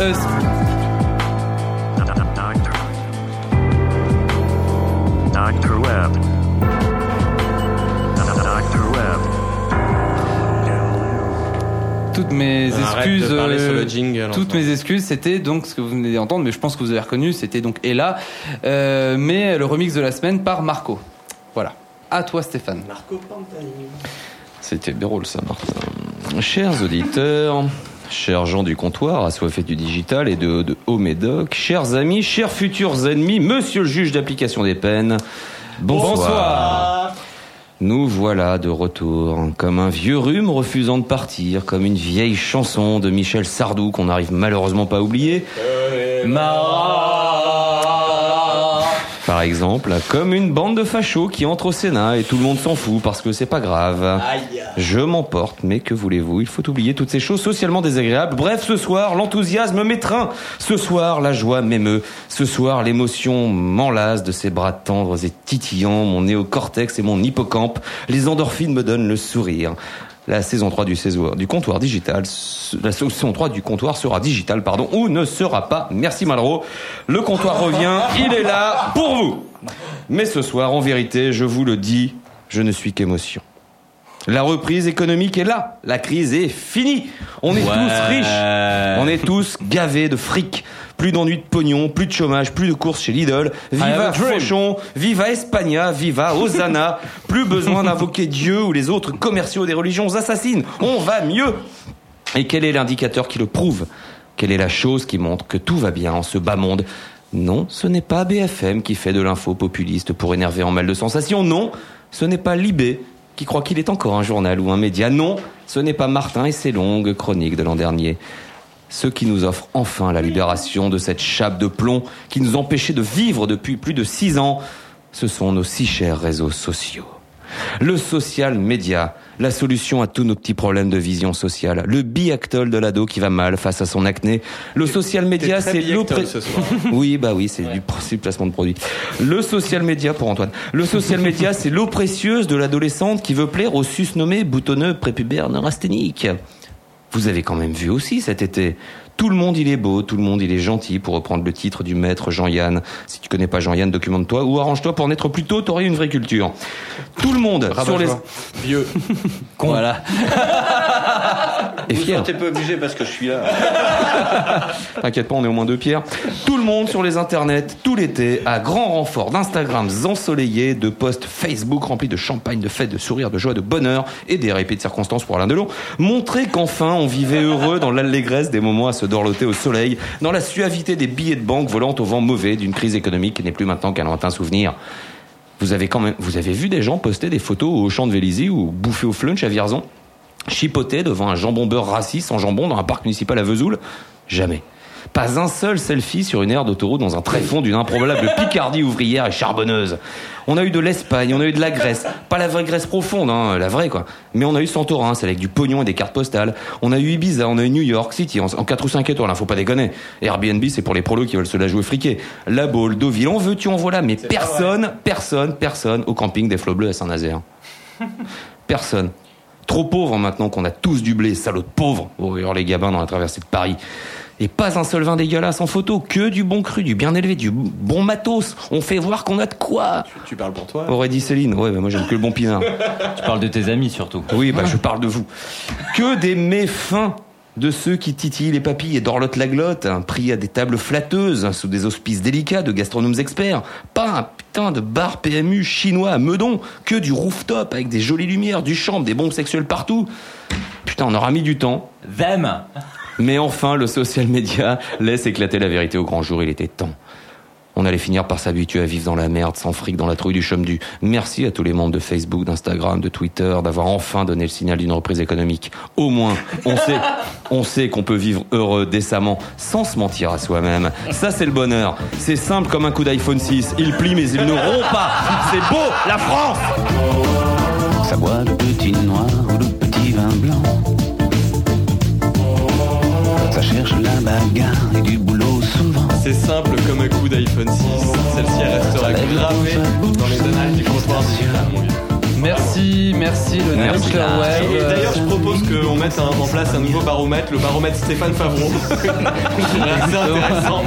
Euh, Dr. Web. Dr. Web. toutes mes excuses, de parler sur le euh, jingle, toutes enfin. mes excuses, c'était donc ce que vous venez d'entendre, mais je pense que vous avez reconnu, c'était donc Ella, euh, mais le remix de la semaine par Marco. Voilà. À toi, Stéphane. C'était drôle ça, Martin. Chers auditeurs, chers gens du comptoir, assoiffés du digital et de, de haut médoc, chers amis, chers futurs ennemis, monsieur le juge d'application des peines, bonsoir. Nous voilà de retour, comme un vieux rhume refusant de partir, comme une vieille chanson de Michel Sardou qu'on n'arrive malheureusement pas à oublier. Par exemple, comme une bande de fachos qui entre au Sénat et tout le monde s'en fout parce que c'est pas grave. Je m'emporte, mais que voulez-vous? Il faut oublier toutes ces choses socialement désagréables. Bref, ce soir, l'enthousiasme m'étreint. Ce soir, la joie m'émeut. Ce soir, l'émotion m'enlace de ces bras tendres et titillants, mon néocortex et mon hippocampe. Les endorphines me donnent le sourire. La saison 3 du, saison- du comptoir digital, la saison 3 du comptoir sera digital, pardon, ou ne sera pas. Merci Malraux. Le comptoir revient, il est là pour vous. Mais ce soir, en vérité, je vous le dis, je ne suis qu'émotion. La reprise économique est là. La crise est finie. On est tous riches. On est tous gavés de fric. Plus d'ennuis de pognon, plus de chômage, plus de courses chez Lidl. Viva. Fauchon, viva Espagna, viva Hosanna. plus besoin d'invoquer Dieu ou les autres commerciaux des religions assassines. On va mieux. Et quel est l'indicateur qui le prouve? Quelle est la chose qui montre que tout va bien en ce bas monde? Non, ce n'est pas BFM qui fait de l'info populiste pour énerver en mal de sensations. Non, ce n'est pas Libé qui croit qu'il est encore un journal ou un média. Non, ce n'est pas Martin et ses longues chroniques de l'an dernier. Ceux qui nous offrent enfin la libération de cette chape de plomb qui nous empêchait de vivre depuis plus de six ans, ce sont nos si chers réseaux sociaux. Le social média, la solution à tous nos petits problèmes de vision sociale. Le biactol de l'ado qui va mal face à son acné. Le social média, c'est soir. *laughs* Oui, bah oui, c'est du c'est du placement de produit. Le social média pour Antoine. Le social média, c'est l'eau précieuse de l'adolescente qui veut plaire au susnommé boutonneux prépubère neurasthénique. Vous avez quand même vu aussi cet été. Tout le monde il est beau, tout le monde il est gentil, pour reprendre le titre du maître Jean-Yann. Si tu connais pas Jean-Yann, documente-toi ou arrange-toi pour naître plus tôt, t'aurais une vraie culture. Tout le monde sur les... Vieux. *laughs* Voilà. Et Vous fier. pas obligé parce que je suis là. *laughs* T'inquiète pas, on est au moins deux pierres. Tout le monde sur les internets, tout l'été, à grand renfort d'Instagrams ensoleillés, de posts Facebook remplis de champagne, de fêtes, de sourires, de joie, de bonheur et des répits de circonstances pour l'un de l'autre, montrer qu'enfin on vivait heureux dans l'allégresse des moments à se dorloter au soleil, dans la suavité des billets de banque volant au vent mauvais d'une crise économique qui n'est plus maintenant qu'un lointain souvenir. Vous avez quand même, vous avez vu des gens poster des photos au champ de Vélizy ou bouffer au flunch à Vierzon Chipoter devant un jambon beurre raciste en jambon dans un parc municipal à Vesoul? Jamais. Pas un seul selfie sur une aire d'autoroute dans un tréfonds d'une improbable *laughs* Picardie ouvrière et charbonneuse. On a eu de l'Espagne, on a eu de la Grèce. Pas la vraie Grèce profonde, hein, la vraie quoi. Mais on a eu Santorin, c'est avec du pognon et des cartes postales. On a eu Ibiza, on a eu New York City en, en 4 ou 5 étoiles, hein, faut pas déconner. Airbnb c'est pour les prolos qui veulent se la jouer friquer. La Baule, Deauville, en veux-tu, en voilà. Mais personne, personne, personne au camping des Flots Bleus à Saint-Nazaire. *laughs* Personne. Trop pauvre maintenant qu'on a tous du blé, salaud de pauvres. Oh, les gabins dans la traversée de Paris. Et pas un seul vin dégueulasse en photo, que du bon cru, du bien élevé, du bon matos. On fait voir qu'on a de quoi. Tu parles pour toi Aurait dit Céline. Ouais, bah moi j'aime que le bon pinard. *laughs* Tu parles de tes amis surtout. Oui, bah je parle de vous. Que des méfins de ceux qui titillent les papilles et dorlotent la glotte, hein, pris à des tables flatteuses, hein, sous des auspices délicats de gastronomes experts. Pas un putain de bar PMU chinois à Meudon, que du rooftop avec des jolies lumières, du champ, des bombes sexuelles partout. Putain, on aura mis du temps. Them Mais enfin, le social media laisse éclater la vérité au grand jour, il était temps. On allait finir par s'habituer à vivre dans la merde, sans fric, dans la trouille du chôme du. Merci à tous les membres de Facebook, d'Instagram, de Twitter, d'avoir enfin donné le signal d'une reprise économique. Au moins, on sait, on sait qu'on peut vivre heureux, décemment, sans se mentir à soi-même. Ça, c'est le bonheur. C'est simple comme un coup d'iPhone 6. Il plie, mais il ne rompt pas. C'est beau, la France! Ça boit le petit noir ou le petit vin blanc. Cherche la bagarre et du boulot souvent. C'est simple comme un coup d'iPhone 6. Celle-ci elle restera gravée dans les annales du vieux. Merci, merci. Le Merci. Nuclear Web. Et d'ailleurs, je propose qu'on mette un- en place un nouveau baromètre, le baromètre Stéphane Favreau. *laughs* C'est intéressant.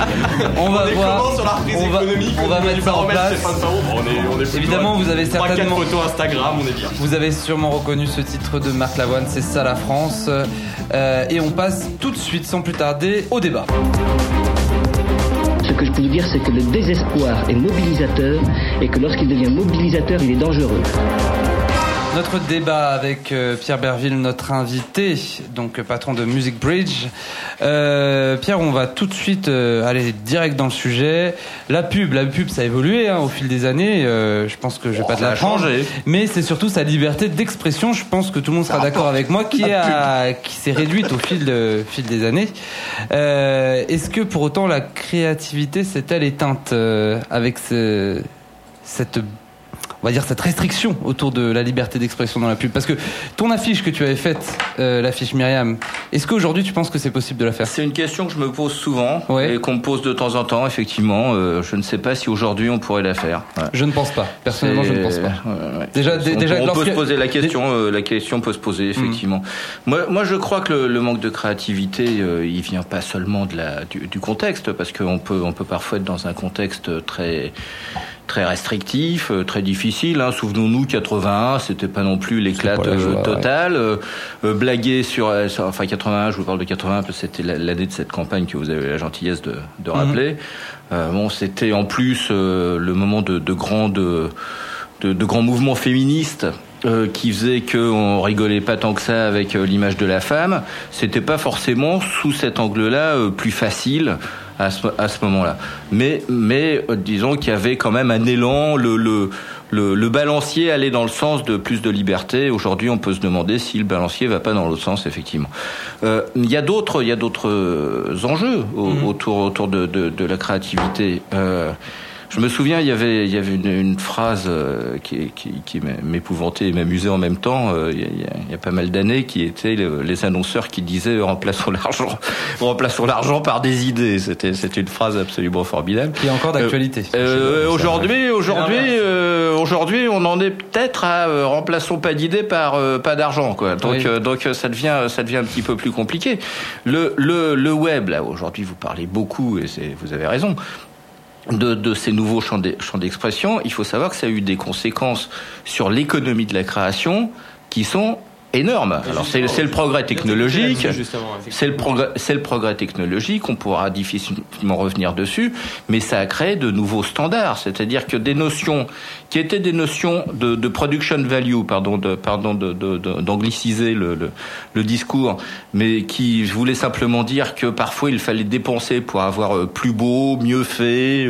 On va est voir. sur la reprise On va- économique on va mettre du ça en baromètre place. Stéphane Favreau Bon, on est, on est plutôt Évidemment, vous avez 3-4 certainement- photos Instagram, on est bien. Vous avez sûrement reconnu ce titre de Marc Lavoine, c'est ça la France. Euh, et on passe tout de suite, sans plus tarder, au débat. Ce que je peux vous dire, c'est que le désespoir est mobilisateur et que lorsqu'il devient mobilisateur, il est dangereux. Notre débat avec euh, Pierre Berville, notre invité, donc euh, patron de Music Bridge. Euh, Pierre, on va tout de suite euh, aller direct dans le sujet. La pub, la pub, ça a évolué hein, au fil des années. euh, je pense que je vais pas te ça a l'apprendre. changé. Mais c'est surtout sa liberté d'expression. Je pense que tout le monde sera d'accord avec moi, qui, a, qui s'est réduite au fil, de, fil des années. Est-ce que pour autant la créativité s'est-elle éteinte avec ce, cette on va dire cette restriction autour de la liberté d'expression dans la pub Parce que ton affiche que tu avais faite, euh, l'affiche Myriam, est-ce qu'aujourd'hui tu penses que c'est possible de la faire? C'est une question que je me pose souvent Ouais. et qu'on me pose de temps en temps, effectivement. Euh, je ne sais pas si aujourd'hui on pourrait la faire. Ouais. Je ne pense pas. Personnellement, je ne pense pas. Ouais. Déjà- on, dé- déjà, on peut se poser la question. euh, la question peut se poser effectivement. Moi, moi, je crois que le, le manque de créativité, euh, il vient pas seulement de la du, du contexte, parce qu'on peut on peut parfois être dans un contexte très très restrictif, euh, très difficile. Hein. Souvenons-nous, 81, c'était pas non plus joie, euh, ouais. totale. Euh, blaguer sur, sur- enfin 81, je vous parle de 81 parce que c'était la- l'année de cette campagne que vous avez la gentillesse de, de rappeler. Euh, bon, c'était en plus euh, le moment de, de grands de, de, de grands mouvements féministes. euh, qui faisait qu'on rigolait pas tant que ça avec l'image de la femme, c'était pas forcément sous cet angle-là plus facile à ce, à ce moment-là. Mais, mais euh, disons qu'il y avait quand même un élan, le, le, le, le balancier allait dans le sens de plus de liberté. Aujourd'hui, on peut se demander si le balancier va pas dans l'autre sens, effectivement. Euh, Il y a d'autres, il y a d'autres euh, enjeux au- autour, autour de, de, de la créativité. Euh, je me souviens, il y avait, il y avait une, une phrase euh, qui, qui, qui m'épouvantait et m'amusait en même temps. euh, il, y a, il y a- pas mal d'années, qui étaient le- les annonceurs qui disaient remplaçons l'argent, *laughs* remplaçons l'argent par des idées. C'était, c'était une phrase absolument formidable. Qui est encore d'actualité. Euh, aujourd'hui, aujourd'hui, euh, aujourd'hui, on en est peut-être à euh, remplaçons pas d'idées par euh, pas d'argent, quoi. Donc, Oui. euh, donc euh, ça devient, ça devient un petit peu plus compliqué. Le, le, le web, là, aujourd'hui, vous parlez beaucoup et c'est, vous avez raison. De, de ces nouveaux champs d'e- champs d'expression, il faut savoir que ça a eu des conséquences sur l'économie de la création qui sont énormes. Alors c'est le progrès technologique, c'est le progrès, c'est le progrès technologique. On pourra difficilement revenir dessus, mais ça a créé de nouveaux standards. C'est-à-dire que des notions qui étaient des notions de, de production value, pardon, de, pardon, de, de- d'angliciser le, le, le discours, mais qui voulait simplement dire que parfois il fallait dépenser pour avoir euh, plus beau, mieux fait.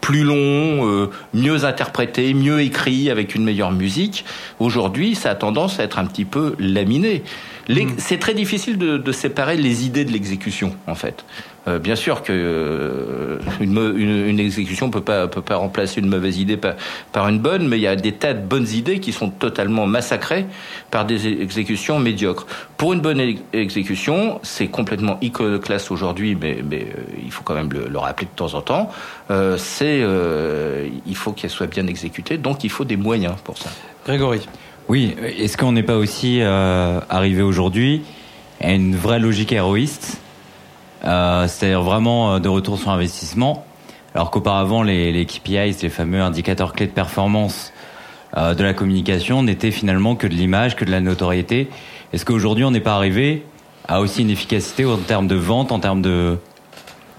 Plus long, euh, mieux interprété, mieux écrit, avec une meilleure musique. Aujourd'hui, ça a tendance à être un petit peu laminé. Les- C'est très difficile de, de séparer les idées de l'exécution, en fait. Euh, bien sûr que euh, une, une, une exécution peut pas peut pas remplacer une mauvaise idée par, par une bonne, mais il y a des tas de bonnes idées qui sont totalement massacrées par des exécutions médiocres. Pour une bonne exécution, c'est complètement iconoclaste aujourd'hui, mais, mais euh, il faut quand même le, le rappeler de temps en temps. Euh, c'est euh, il faut qu'elle soit bien exécutée, donc il faut des moyens pour ça. Grégory. Oui, est-ce qu'on n'est pas aussi euh, arrivé aujourd'hui à une vraie logique héroïste euh, C'est-à-dire vraiment euh, de retour sur investissement, alors qu'auparavant les, les KPIs, les fameux indicateurs clés de performance euh, de la communication, n'étaient finalement que de l'image, que de la notoriété. Est-ce qu'aujourd'hui on n'est pas arrivé à aussi une efficacité en termes de vente, en termes de...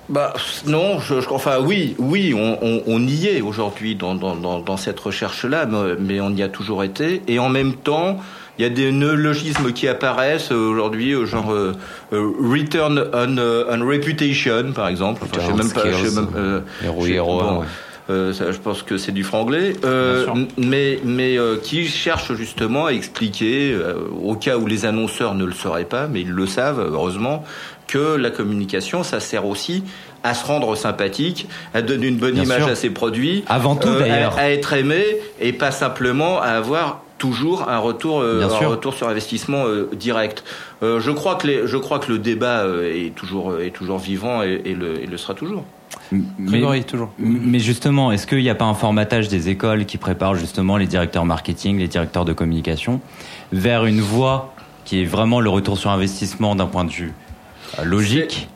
Bah non, je, je- enfin oui, oui, on, on, on y est aujourd'hui dans, dans, dans, dans cette recherche-là, mais, mais on y a toujours été. Et en même temps, il y a des néologismes qui apparaissent euh, aujourd'hui, euh, genre euh, euh, return on, euh, on reputation, par exemple. Enfin, je sais même pas. je sais même, euh, Héros, je- héros, bon, ouais. Euh, ça, je pense que c'est du franglais, euh, mais mais euh, qui cherche justement à expliquer, euh, au cas où les annonceurs ne le sauraient pas, mais ils le savent heureusement, que la communication, ça sert aussi à se rendre sympathique, à donner une bonne Bien image sûr. à ses produits, Avant tout, euh, d'ailleurs. à, à être aimé et pas simplement à avoir toujours un retour, euh, un sûr. retour sur investissement euh, direct. Euh, je crois que les, je crois que le débat euh, est toujours est toujours vivant et, et le, et le sera toujours. Grégory, toujours. Mais justement, est-ce qu'il n'y a pas un formatage des écoles qui prépare justement les directeurs marketing, les directeurs de communication vers une voie qui est vraiment le retour sur investissement d'un point de vue euh, logique?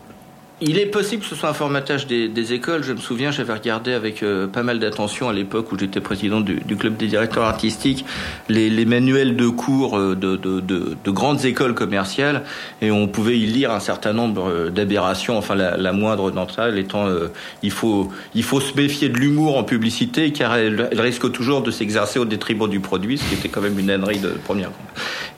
Il est possible que ce soit un formatage des, des écoles. Je me souviens, j'avais regardé avec euh, pas mal d'attention à l'époque où j'étais président du, du club des directeurs artistiques les, les manuels de cours euh, de, de, de, de grandes écoles commerciales et on pouvait y lire un certain nombre euh, d'aberrations. Enfin, la, la moindre d'entre elles étant euh, il faut il faut se méfier de l'humour en publicité car elle, elle risque toujours de s'exercer au détriment du produit, ce qui était quand même une ânerie de première.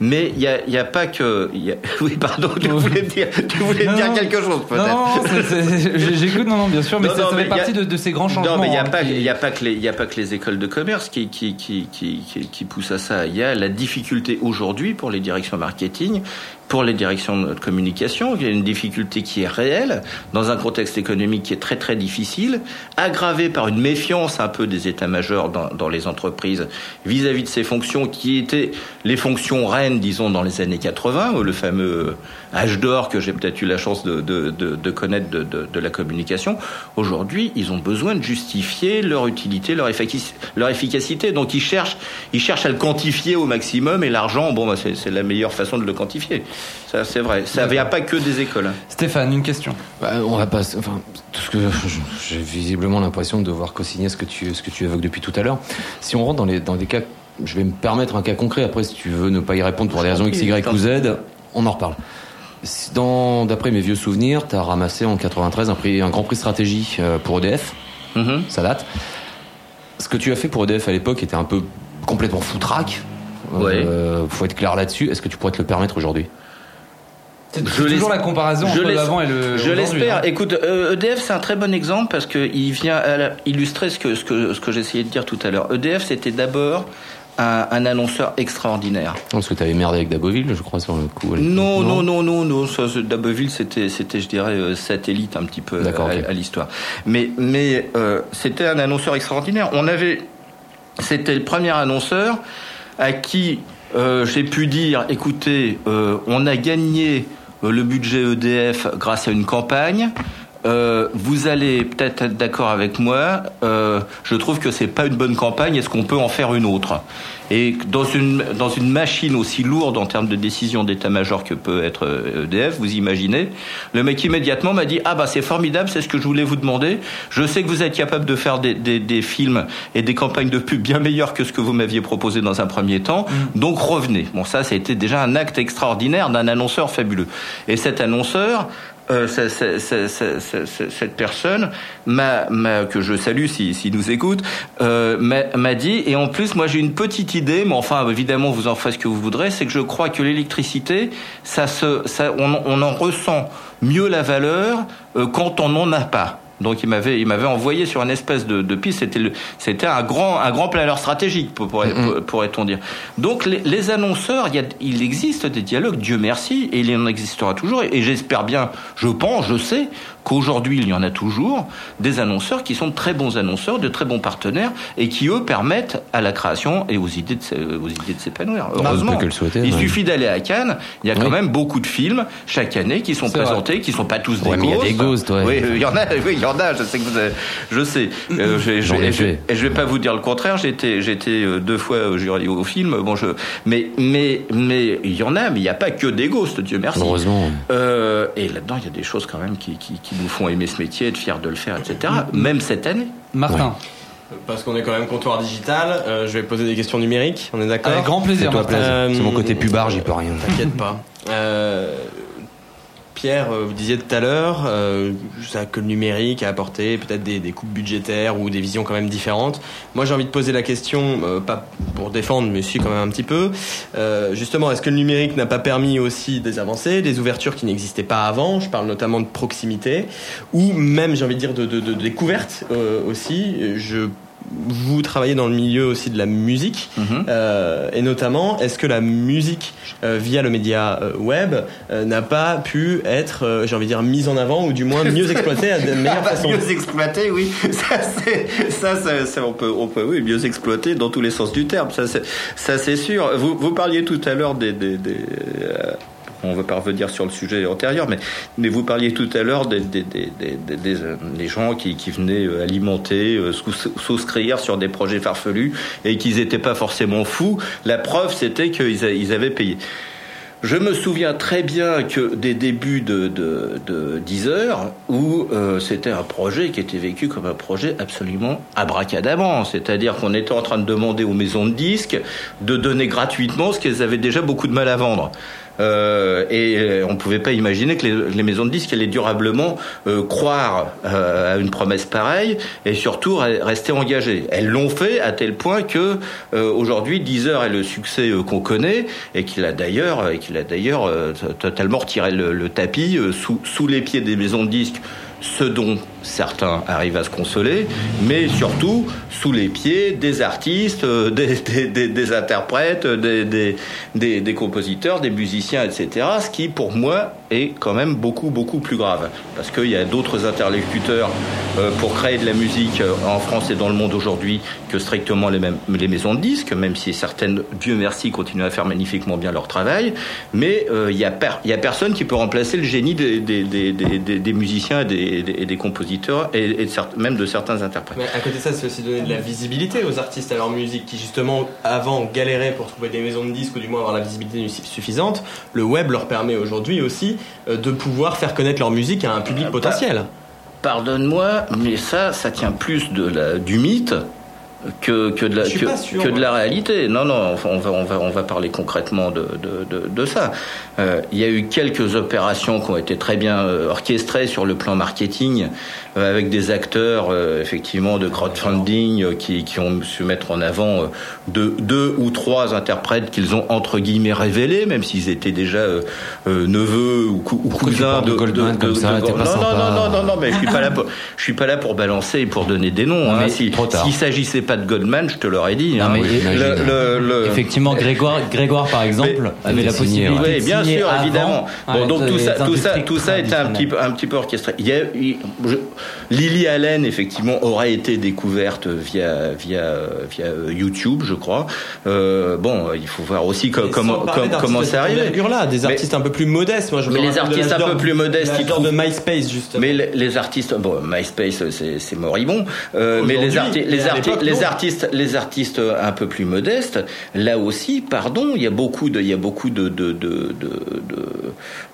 Mais il y a, y a pas que y a... *laughs* oui pardon tu voulais me dire tu voulais Non, dire quelque chose peut-être. *laughs* J'écoute, non, non, bien sûr, mais Non, ça, non, ça mais fait a- partie de, de ces grands changements. Non, mais il n'y a, hein, qui- a, pas que les- il y a pas que les écoles de commerce qui, qui, qui, qui, qui, qui poussent à ça. Il y a la difficulté aujourd'hui pour les directions marketing, pour les directions de communication. Il y a une difficulté qui est réelle dans un contexte économique qui est très très difficile, aggravée par une méfiance un peu des états-majors dans, dans les entreprises vis-à-vis de ces fonctions qui étaient les fonctions reines, disons, dans les années 80, le fameux âge d'or que j'ai peut-être eu la chance de, de, de, de connaître de, la communication. Aujourd'hui, ils ont besoin de justifier leur utilité, leur, efficaci- leur efficacité. Donc ils cherchent, ils cherchent à le quantifier au maximum et l'argent, bon, bah, c'est la meilleure façon de le quantifier. Ça, c'est vrai. Ça vient pas que des écoles. hein. Stéphane, une question. Bah, on va pas. Enfin, tout ce que j'ai visiblement l'impression de devoir co-signer ce que tu ce que tu évoques depuis tout à l'heure. Si on rentre dans les dans des cas, je vais me permettre un cas concret. Après, si tu veux ne pas y répondre pour des raisons X, Y ou Z, on en reparle. D'après mes vieux souvenirs, tu as ramassé en 93 un prix un grand prix stratégie euh, pour EDF. Ça date. Ce que tu as fait pour EDF à l'époque était un peu complètement foutraque. Euh, faut être clair là-dessus. Est-ce que tu pourrais te le permettre aujourd'hui? C'est toujours la comparaison entre l'es- l'avant et le. Je l'espère. hein. Écoute, euh, EDF c'est un très bon exemple parce qu'il vient à la- illustrer ce que ce que ce que j'essayais de dire tout à l'heure. EDF c'était d'abord un, un annonceur extraordinaire. Parce que tu avais merdé avec Daboville, je crois, sur le coup. Non, non, non, non, non. Ça, D'Abbeville, c'était, c'était, je dirais, euh, satellite un petit peu euh, à, ok. à l'histoire. Mais, mais euh, c'était un annonceur extraordinaire. On avait, c'était le premier annonceur à qui euh, j'ai pu dire, écoutez, euh, on a gagné euh, le budget EDF grâce à une campagne. Euh, vous allez peut-être être d'accord avec moi. euh, je trouve que c'est pas une bonne campagne. Est-ce qu'on peut en faire une autre? Et dans une dans une machine aussi lourde en termes de décision d'état-major que peut être euh, EDF, vous imaginez, le mec immédiatement m'a dit ah bah c'est formidable, c'est ce que je voulais vous demander. Je sais que vous êtes capable de faire des, des, des films et des campagnes de pub bien meilleures que ce que vous m'aviez proposé dans un premier temps. Donc revenez. Bon ça, ça a été déjà un acte extraordinaire d'un annonceur fabuleux. Et cet annonceur euh, cette personne m'a, que je salue s'il si, nous écoute euh, m'a, dit et en plus moi j'ai une petite idée mais enfin évidemment vous en faites ce que vous voudrez c'est que je crois que l'électricité ça se on en ressent mieux la valeur euh, quand on n'en a pas donc il m'avait il m'avait envoyé sur une espèce de, de piste. C'était c'était un grand un grand planeur stratégique pour, pour- pour- pourrait-on dire. Donc les, les annonceurs il y a il existe des dialogues Dieu merci et il en existera toujours et, et j'espère bien je pense je sais qu'aujourd'hui il y en a toujours des annonceurs qui sont de très bons annonceurs de très bons partenaires et qui eux permettent à la création et aux idées de s'é- aux idées de s'épanouir heureusement que le souhaiter, il ouais. suffit d'aller à Cannes il y a quand Oui. même beaucoup de films chaque année qui sont C'est vrai. présentés qui sont pas tous des Ouais, mais il y a des ghosts. ghosts, ouais. oui il y en a oui il y en a je sais que vous avez- je sais Euh, ai et je- fait. et je vais pas vous dire le contraire j'ai été j'ai été euh, deux fois au jury au film bon je mais mais mais il y en a mais il n'y a pas que des ghosts Dieu merci Heureusement. Euh, et là-dedans il y a des choses quand même qui, qui, qui nous font aimer ce métier être fiers de le faire etc même cette année Martin Parce qu'on est quand même comptoir digital, euh, je vais poser des questions numériques, on est d'accord Avec grand plaisir, plaisir. C'est mon côté pubard, j'y peux rien. T'inquiète pas. Euh, Pierre, euh, vous disiez tout à l'heure euh, que le numérique a apporté peut-être des, coupes budgétaires ou des visions quand même différentes. Moi, j'ai envie de poser la question, euh, pas pour défendre, mais si quand même un petit peu. Justement, est-ce que le numérique n'a pas permis aussi des avancées, des ouvertures qui n'existaient pas avant? Je parle notamment de proximité, ou même, j'ai envie de dire, de, de, de découverte euh, aussi. Je vous travaillez dans le milieu aussi de la musique, euh, et notamment, est-ce que la musique euh, via le média euh, web n'a pas pu être, j'ai envie de dire, mise en avant ou du moins mieux *laughs* exploitée à de meilleures Ah bah, façons mieux exploité, oui. *laughs* Ça, c'est, ça, ça, ça, on peut, on peut, oui, mieux exploiter dans tous les sens du terme. Ça, c'est, ça, c'est sûr. Vous, vous parliez tout à l'heure des, des, des, on va pas revenir sur le sujet antérieur, mais, mais vous parliez tout à l'heure des, des, euh, gens qui, venaient euh, alimenter, euh, sous- souscrire sur des projets farfelus et qu'ils n'étaient pas forcément fous. La preuve, c'était qu'ils ils avaient payé. Je me souviens très bien que des débuts de, de, de Deezer, où c'était un projet qui était vécu comme un projet absolument abracadabrant. C'est-à-dire qu'on était en train de demander aux maisons de disques de donner gratuitement ce qu'elles avaient déjà beaucoup de mal à vendre. Euh, et euh, on ne pouvait pas imaginer que les, les maisons de disques allaient durablement euh, croire euh, à une promesse pareille et surtout re- rester engagées. Elles l'ont fait à tel point que euh, aujourd'hui Deezer est le succès euh, qu'on connaît et qu'il a d'ailleurs et qu'il a d'ailleurs totalement retiré le, le tapis sous, sous les pieds des maisons de disques ce dont certains arrivent à se consoler, mais surtout sous les pieds des artistes, euh, des, *laughs* interprètes, des, compositeurs, des musiciens, etc. Ce qui, pour moi, est quand même beaucoup, beaucoup plus grave. Parce qu'il y a d'autres interlocuteurs euh, pour créer de la musique euh, en France et dans le monde aujourd'hui que strictement les, mêmes, les maisons de disques, même si certaines, Dieu merci, continuent à faire magnifiquement bien leur travail. Mais il n'y a, personne qui peut remplacer le génie des, musiciens et des- et des compositeurs et, et de cer- même de certains interprètes. Mais à côté de ça, c'est aussi donner de la visibilité aux artistes à leur musique qui, justement, avant galéraient pour trouver des maisons de disques ou du moins avoir la visibilité suffisante. Le web leur permet aujourd'hui aussi euh, de pouvoir faire connaître leur musique à un public potentiel. Pardonne-moi, mais ça, ça tient plus de la, du mythe que, que, de la, que, pas sûr, que de la réalité. Non, non, enfin, on va, on va, on va parler concrètement de, de, de, de ça. Euh, il y a eu quelques opérations qui ont été très bien euh, orchestrées sur le plan marketing, euh, avec des acteurs, euh, effectivement, de crowdfunding euh, qui, qui ont su mettre en avant euh, deux, deux ou trois interprètes qu'ils ont, entre guillemets, révélés, même s'ils étaient déjà euh, euh, neveux ou, cou- cousins de Goldman comme ça, pas non, non, sympa. non, non, non, non, mais je suis pas là pour, je suis pas là pour balancer et pour donner des noms. Hein. mais Si- trop tard. S'il s'agissait pas de Goldman, je te l'aurais dit. Non, hein. mais Le- le- le- Effectivement, Grégoire, Grégoire par exemple, avait la possibilité oui, de bien signer sûr, avant, évidemment. Bon, donc tout ça, tout ça, tout ça était un petit, peu- un petit peu orchestré. Il y a, il- je- Lily Allen, effectivement, aurait été découverte via, via, via YouTube, je crois. Euh, bon, il faut voir aussi co- comment, comment c'est arrivé. envergure-là, des Mais- artistes un peu plus modestes. Moi, je mais les artistes un peu plus modestes, ils d'or de trouvent- MySpace, justement. Mais les, les artistes, bon, MySpace, c'est moribond. Euh, mais les, arti- mais les, arti- les non. Artistes, les artistes un peu plus modestes, là aussi, pardon, il y a beaucoup de, il y a beaucoup de de de de,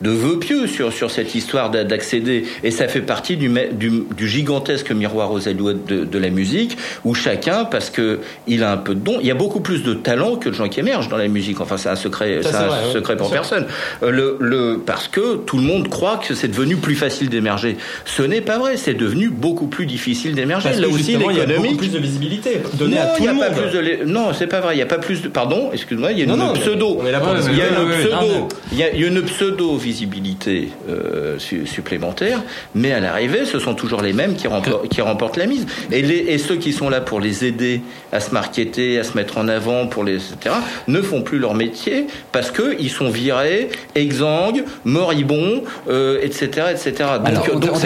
de, vœux pieux sur sur cette histoire d'a- d'accéder. Et ça fait partie du, du, du gigantesque miroir aux alouettes de, de la musique, où chacun, parce que il a un peu de don, il y a beaucoup plus de talent que de gens qui émergent dans la musique. Enfin, c'est un secret, c'est un vrai, secret pour personne. Euh, Le, le, parce que tout le monde croit que c'est devenu plus facile d'émerger. Ce n'est pas vrai, c'est devenu beaucoup plus difficile d'émerger. Là aussi, justement, il y a beaucoup l'économique. plus de visibilité non, à tout y a le pas monde. plus de lé- non, c'est pas vrai. Il y a pas plus de. Pardon, excuse-moi. Il y a une Non, pseudo. il y a une pseudo. Il y a une pseudo visibilité euh, su- supplémentaire, mais à l'arrivée, ce sont toujours les mêmes qui remportent, qui remportent la mise. Et, les, et ceux qui sont là pour les aider à se marketer, à se mettre en avant, pour les etc. ne font plus leur métier parce que ils sont virés, exsangues, moribonds, euh, etc., etc. Donc, Alors, donc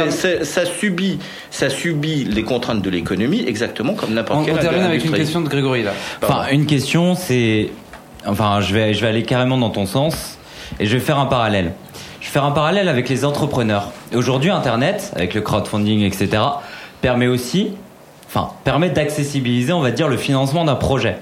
ça subit, ça subit les contraintes de l'économie exactement comme n'importe On, quelle on termine avec une question de Grégory là. Enfin, une question, c'est. Enfin, je vais, je vais aller carrément dans ton sens et je vais faire un parallèle. Je vais faire un parallèle avec les entrepreneurs. Aujourd'hui, Internet, avec le crowdfunding, etc., permet aussi, enfin, permet d'accessibiliser, on va dire, le financement d'un projet.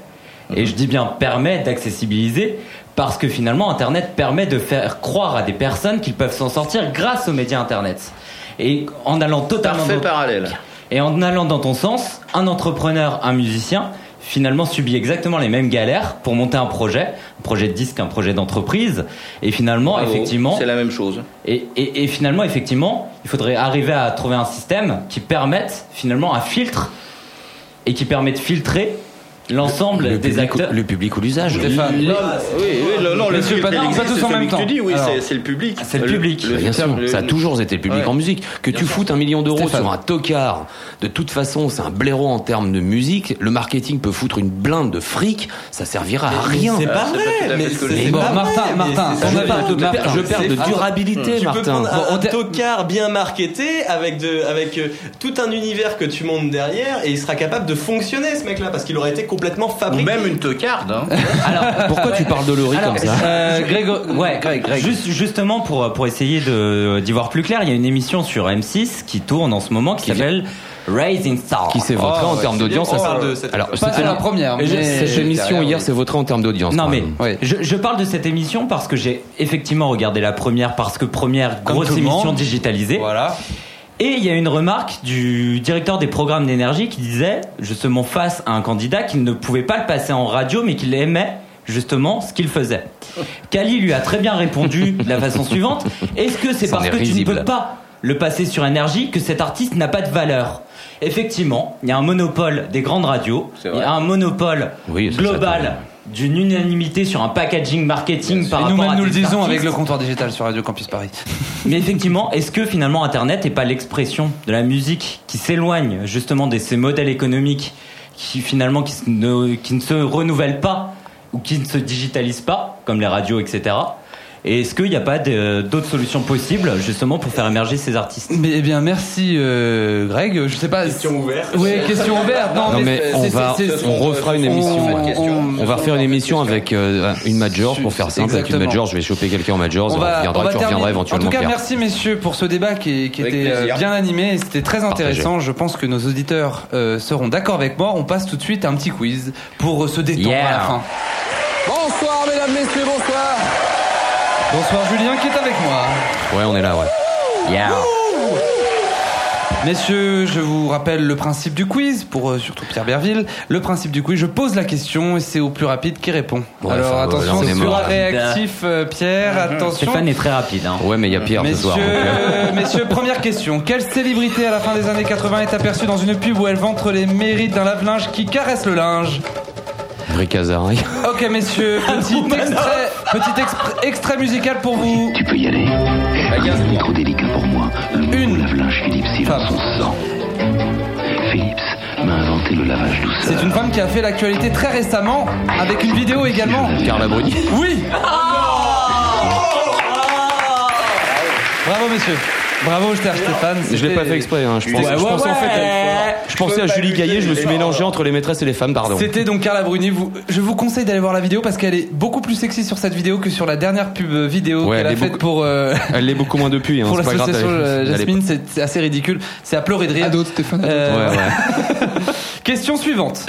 Et je dis bien permet d'accessibiliser parce que finalement, Internet permet de faire croire à des personnes qu'ils peuvent s'en sortir grâce aux médias Internet. Et en allant totalement Parfait parallèle. Et en allant dans ton sens, un entrepreneur, un musicien, finalement subit exactement les mêmes galères pour monter un projet, un projet de disque, un projet d'entreprise. Et finalement, Bravo, effectivement, c'est la même chose. et, et, et finalement, effectivement, il faudrait arriver à trouver un système qui permette finalement un filtre et qui permet de filtrer l'ensemble Le des public, acteurs. le public ou l'usage. Stéphane. Oui, oui, le- non, le Monsieur pas existe, tous en même tu temps. dis, oui, Alors, c'est- le public. c'est le public. le- Bien sûr, le- ça a toujours été le public Ouais. en musique. Que tu foutes un million d'euros sur un tocard, de toute façon, c'est un blaireau en termes de musique. Le marketing peut foutre une blinde de fric, ça servira à rien. C'est pas à vrai, mais Martin, Martin, Je perds de, Martin, je perds de c'est- durabilité, Martin. un, tocard bien marketé avec de, avec euh, tout un univers que tu montes derrière et il sera capable de fonctionner ce mec-là parce qu'il aurait été complètement Ou fabriqué. même une teucarde. Hein. *laughs* Pourquoi tu parles de Laurie Alors, comme ça euh, Grégo- ouais, Greg, Greg. Juste, justement pour pour essayer de d'y voir plus clair, il y a une émission sur M6 qui tourne en ce moment qui s'appelle Rising Star. Qui s'est voté Oh, en ouais, termes d'audience cette- Alors, c'était la première, mais- Cette émission hier oui. s'est votée en termes d'audience. Non mais je, je parle de cette émission parce que j'ai effectivement regardé la première parce que première grosse émission digitalisée. Voilà. Et il y a une remarque du directeur des programmes d'énergie qui disait justement face à un candidat qu'il ne pouvait pas le passer en radio mais qu'il aimait justement ce qu'il faisait. *laughs* Kali lui a très bien répondu de la façon suivante. Est-ce que c'est parce est que tu ne peux pas le passer sur énergie que cet artiste n'a pas de valeur? Effectivement, il y a un monopole des grandes radios, il y a un monopole Oui, global d'une unanimité sur un packaging marketing par rapport nous-mêmes à nous le disons artistes. avec le comptoir digital sur Radio Campus Paris. *laughs* Mais effectivement, est-ce que finalement Internet n'est pas l'expression de la musique qui s'éloigne justement de ces modèles économiques qui finalement qui se- ne, qui ne se renouvellent pas ou qui ne se digitalisent pas, comme les radios, etc. Et est-ce qu'il n'y a pas d'autres solutions possibles justement pour faire émerger ces artistes? Mais, eh bien, merci euh, Greg. Je sais pas. Question ouverte. Oui, question ouverte. Non, Non mais on va, on refera une émission. on- ouais. on- On va refaire une émission avec euh, une major pour faire simple. Avec une major, je vais choper quelqu'un en major. On On va, on va tu reviendras terminer. En éventuellement. tout cas, Pierre. merci messieurs pour ce débat qui, était euh, plaisir. bien animé et c'était très intéressant. Je pense que nos auditeurs euh, seront d'accord avec moi. On passe tout de suite à un petit quiz pour se détendre Yeah. à la fin. Bonsoir mesdames, messieurs, bonsoir. Bonsoir Julien qui est avec moi. Ouais, on est là, ouais. Yeah. Messieurs, je vous rappelle le principe du quiz, pour euh, surtout Pierre Berville. Le principe du quiz, je pose la question et c'est au plus rapide qui répond. Ouais, Alors enfin, là, attention, on est sois mort. réactif euh, Pierre, attention. Stéphane est très rapide. Hein. Ouais, mais il y a Pierre ce soir. Messieurs, euh, *laughs* messieurs, première question. Quelle célébrité à la fin des années 80 est aperçue dans une pub où elle ventre les mérites d'un lave-linge qui caresse le linge? Bric Hazard. *laughs* Ok messieurs, petit *laughs* extrait, petit extrait musical pour vous. Tu peux y aller. Il est trop délicat pour moi. Le Une lave-linge Philips, il a son sang. Philips m'a inventé le lavage douceur. C'est une femme qui a fait l'actualité très récemment avec une vidéo également. Carla Bruni. Oui Bravo messieurs. Bravo cher Stéphane. Je l'ai c'était- pas fait exprès. Hein. Je, pense- Ouais, je ouais, pensais en fait, je pensais à Julie Gaillet. Je me suis mélangé entre les maîtresses et les femmes. Pardon. C'était donc Carla Bruni. Vous, je vous conseille d'aller voir la vidéo parce qu'elle est beaucoup plus sexy sur cette vidéo que sur la dernière pub vidéo Ouais, qu'elle a faite pour euh, *laughs* Elle l'est beaucoup moins depuis. Hein. pour l'association Jasmine. C'est assez ridicule. C'est à pleurer de rire. d'autres, Stéphane Euh, Ouais, ouais. *laughs* Question suivante.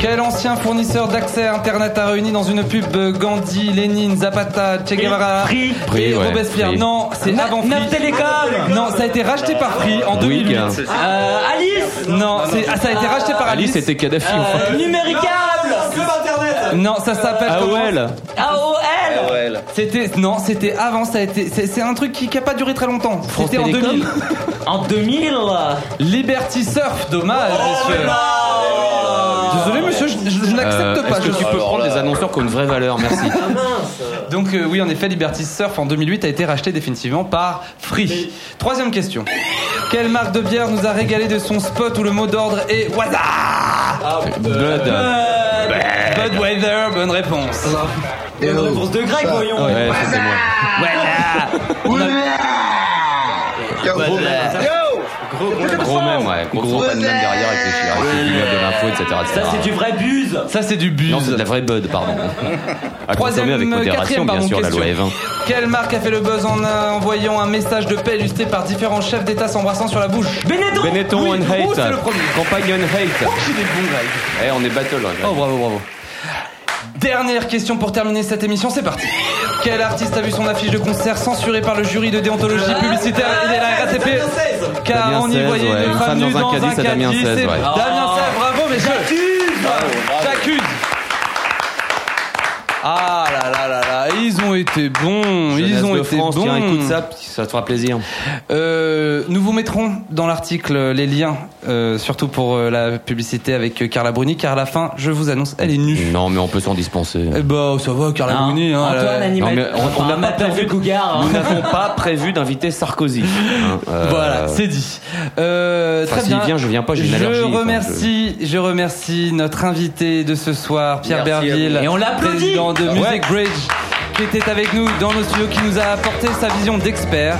Quel ancien fournisseur d'accès à Internet a réuni dans une pub Gandhi, Lénine, Zapata, Che Guevara Free. Free, et ouais, Robespierre Free. Non, c'est Na- avant Free. Télécom. Non, ça a été racheté par Free en 2008. Bouygues. Euh, Alice Non, c'est- ah, ça a été racheté par Alice, Alice. c'était Kadhafi. en fait. euh, Numéricable Non, ça s'appelle comment AOL. AOL C'était non, c'était avant. Ça a été. C'est c'est un truc qui, qui a pas duré très longtemps. C'était en Télécom 2000. En 2000 Liberty Surf, dommage, messieurs. Désolé, monsieur, je, je- je n'accepte Euh, pas. Est-ce Je que tu peux prendre des annonceurs qui ont une vraie valeur Merci. Donc euh, oui, en effet, Liberty Surf en 2008 a été racheté définitivement par Free. Troisième question. Quelle marque de bière nous a régalé de son spot où le mot d'ordre est Waza Blood. Bud Budweiser, bonne réponse. Bonne réponse de Greg, voyons Ouais, c'était moi. Gros même, ouais. Gros gros derrière avec les chiens, avec les de l'info, etc. Ça, c'est du vrai buzz Ça, c'est du buzz. Non, c'est de la vraie Bud, pardon. À Troisième, consommer avec modération, quatrième, bien sûr, la loi Evin. Quelle marque a fait le buzz en euh, envoyant un message de paix illustré par différents chefs d'État s'embrassant sur la bouche? Benetton Benetton on hate. c'est le premier. Campagne on hate. Oh, j'ai des bons. Eh, on est battle, là. Oh, bravo, bravo. Dernière question pour terminer cette émission, c'est parti. Quel artiste a vu son affiche de concert censurée par le jury de déontologie publicitaire? Il est la RATP Car Damien on y 16, voyait ouais, une, femme nue dans un caddie, c'est Damien 16, c'est ouais. Damien 16, bravo messieurs J'accuse. Ah là là là là, ils ont été bons, ils ont de été France, bons. tiens, écoute ça, ça te fera plaisir. Euh, nous vous mettrons dans l'article les liens, euh, surtout pour euh, la publicité avec euh, Carla Bruni, car à la fin, je vous annonce, elle est nue. Non, mais on peut s'en dispenser. Eh bah, ça va, Carla Hein, Bruni. Hein, elle Antoine, Non, animateur. mais on- n'a pas prévu- cougar. hein. Nous n'avons pas prévu d'inviter Sarkozy. Hein, euh, Voilà, c'est dit. Euh, Enfin, très bien. vient, je viens pas, j'ai une je enfin, remercie, je... remercie notre invité de ce soir, Pierre Merci Berville. Et on l'applaudit. président de Ouais. Music Bridge, qui était avec nous dans nos studios, qui nous a apporté sa vision d'expert.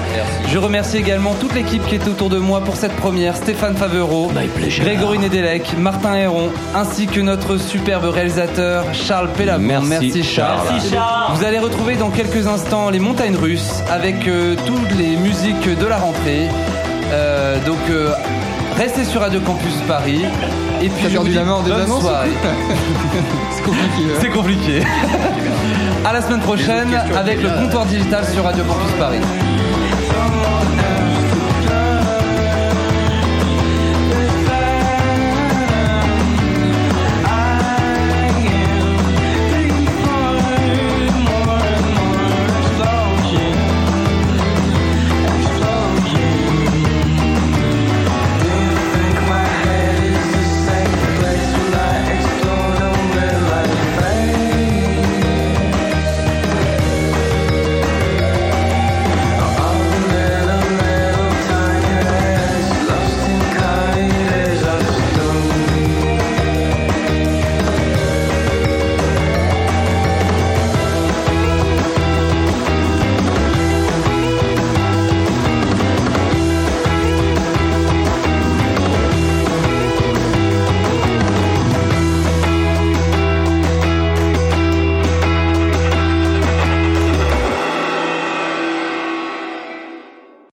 Je remercie également toute l'équipe qui est autour de moi pour cette première. Stéphane Favereau, Grégory Nedelec, Martin Héron, ainsi que notre superbe réalisateur Charles Pellabon. Merci, Charles. Merci, Charles. Vous allez retrouver dans quelques instants les montagnes russes avec euh, toutes les musiques de la rentrée. Euh, donc euh, restez sur Radio Campus Paris. Et puis perdu vous la désannonce soirée. *laughs* C'est compliqué. hein. C'est compliqué. *laughs* à la semaine prochaine avec le comptoir digital sur Radio Campus Paris.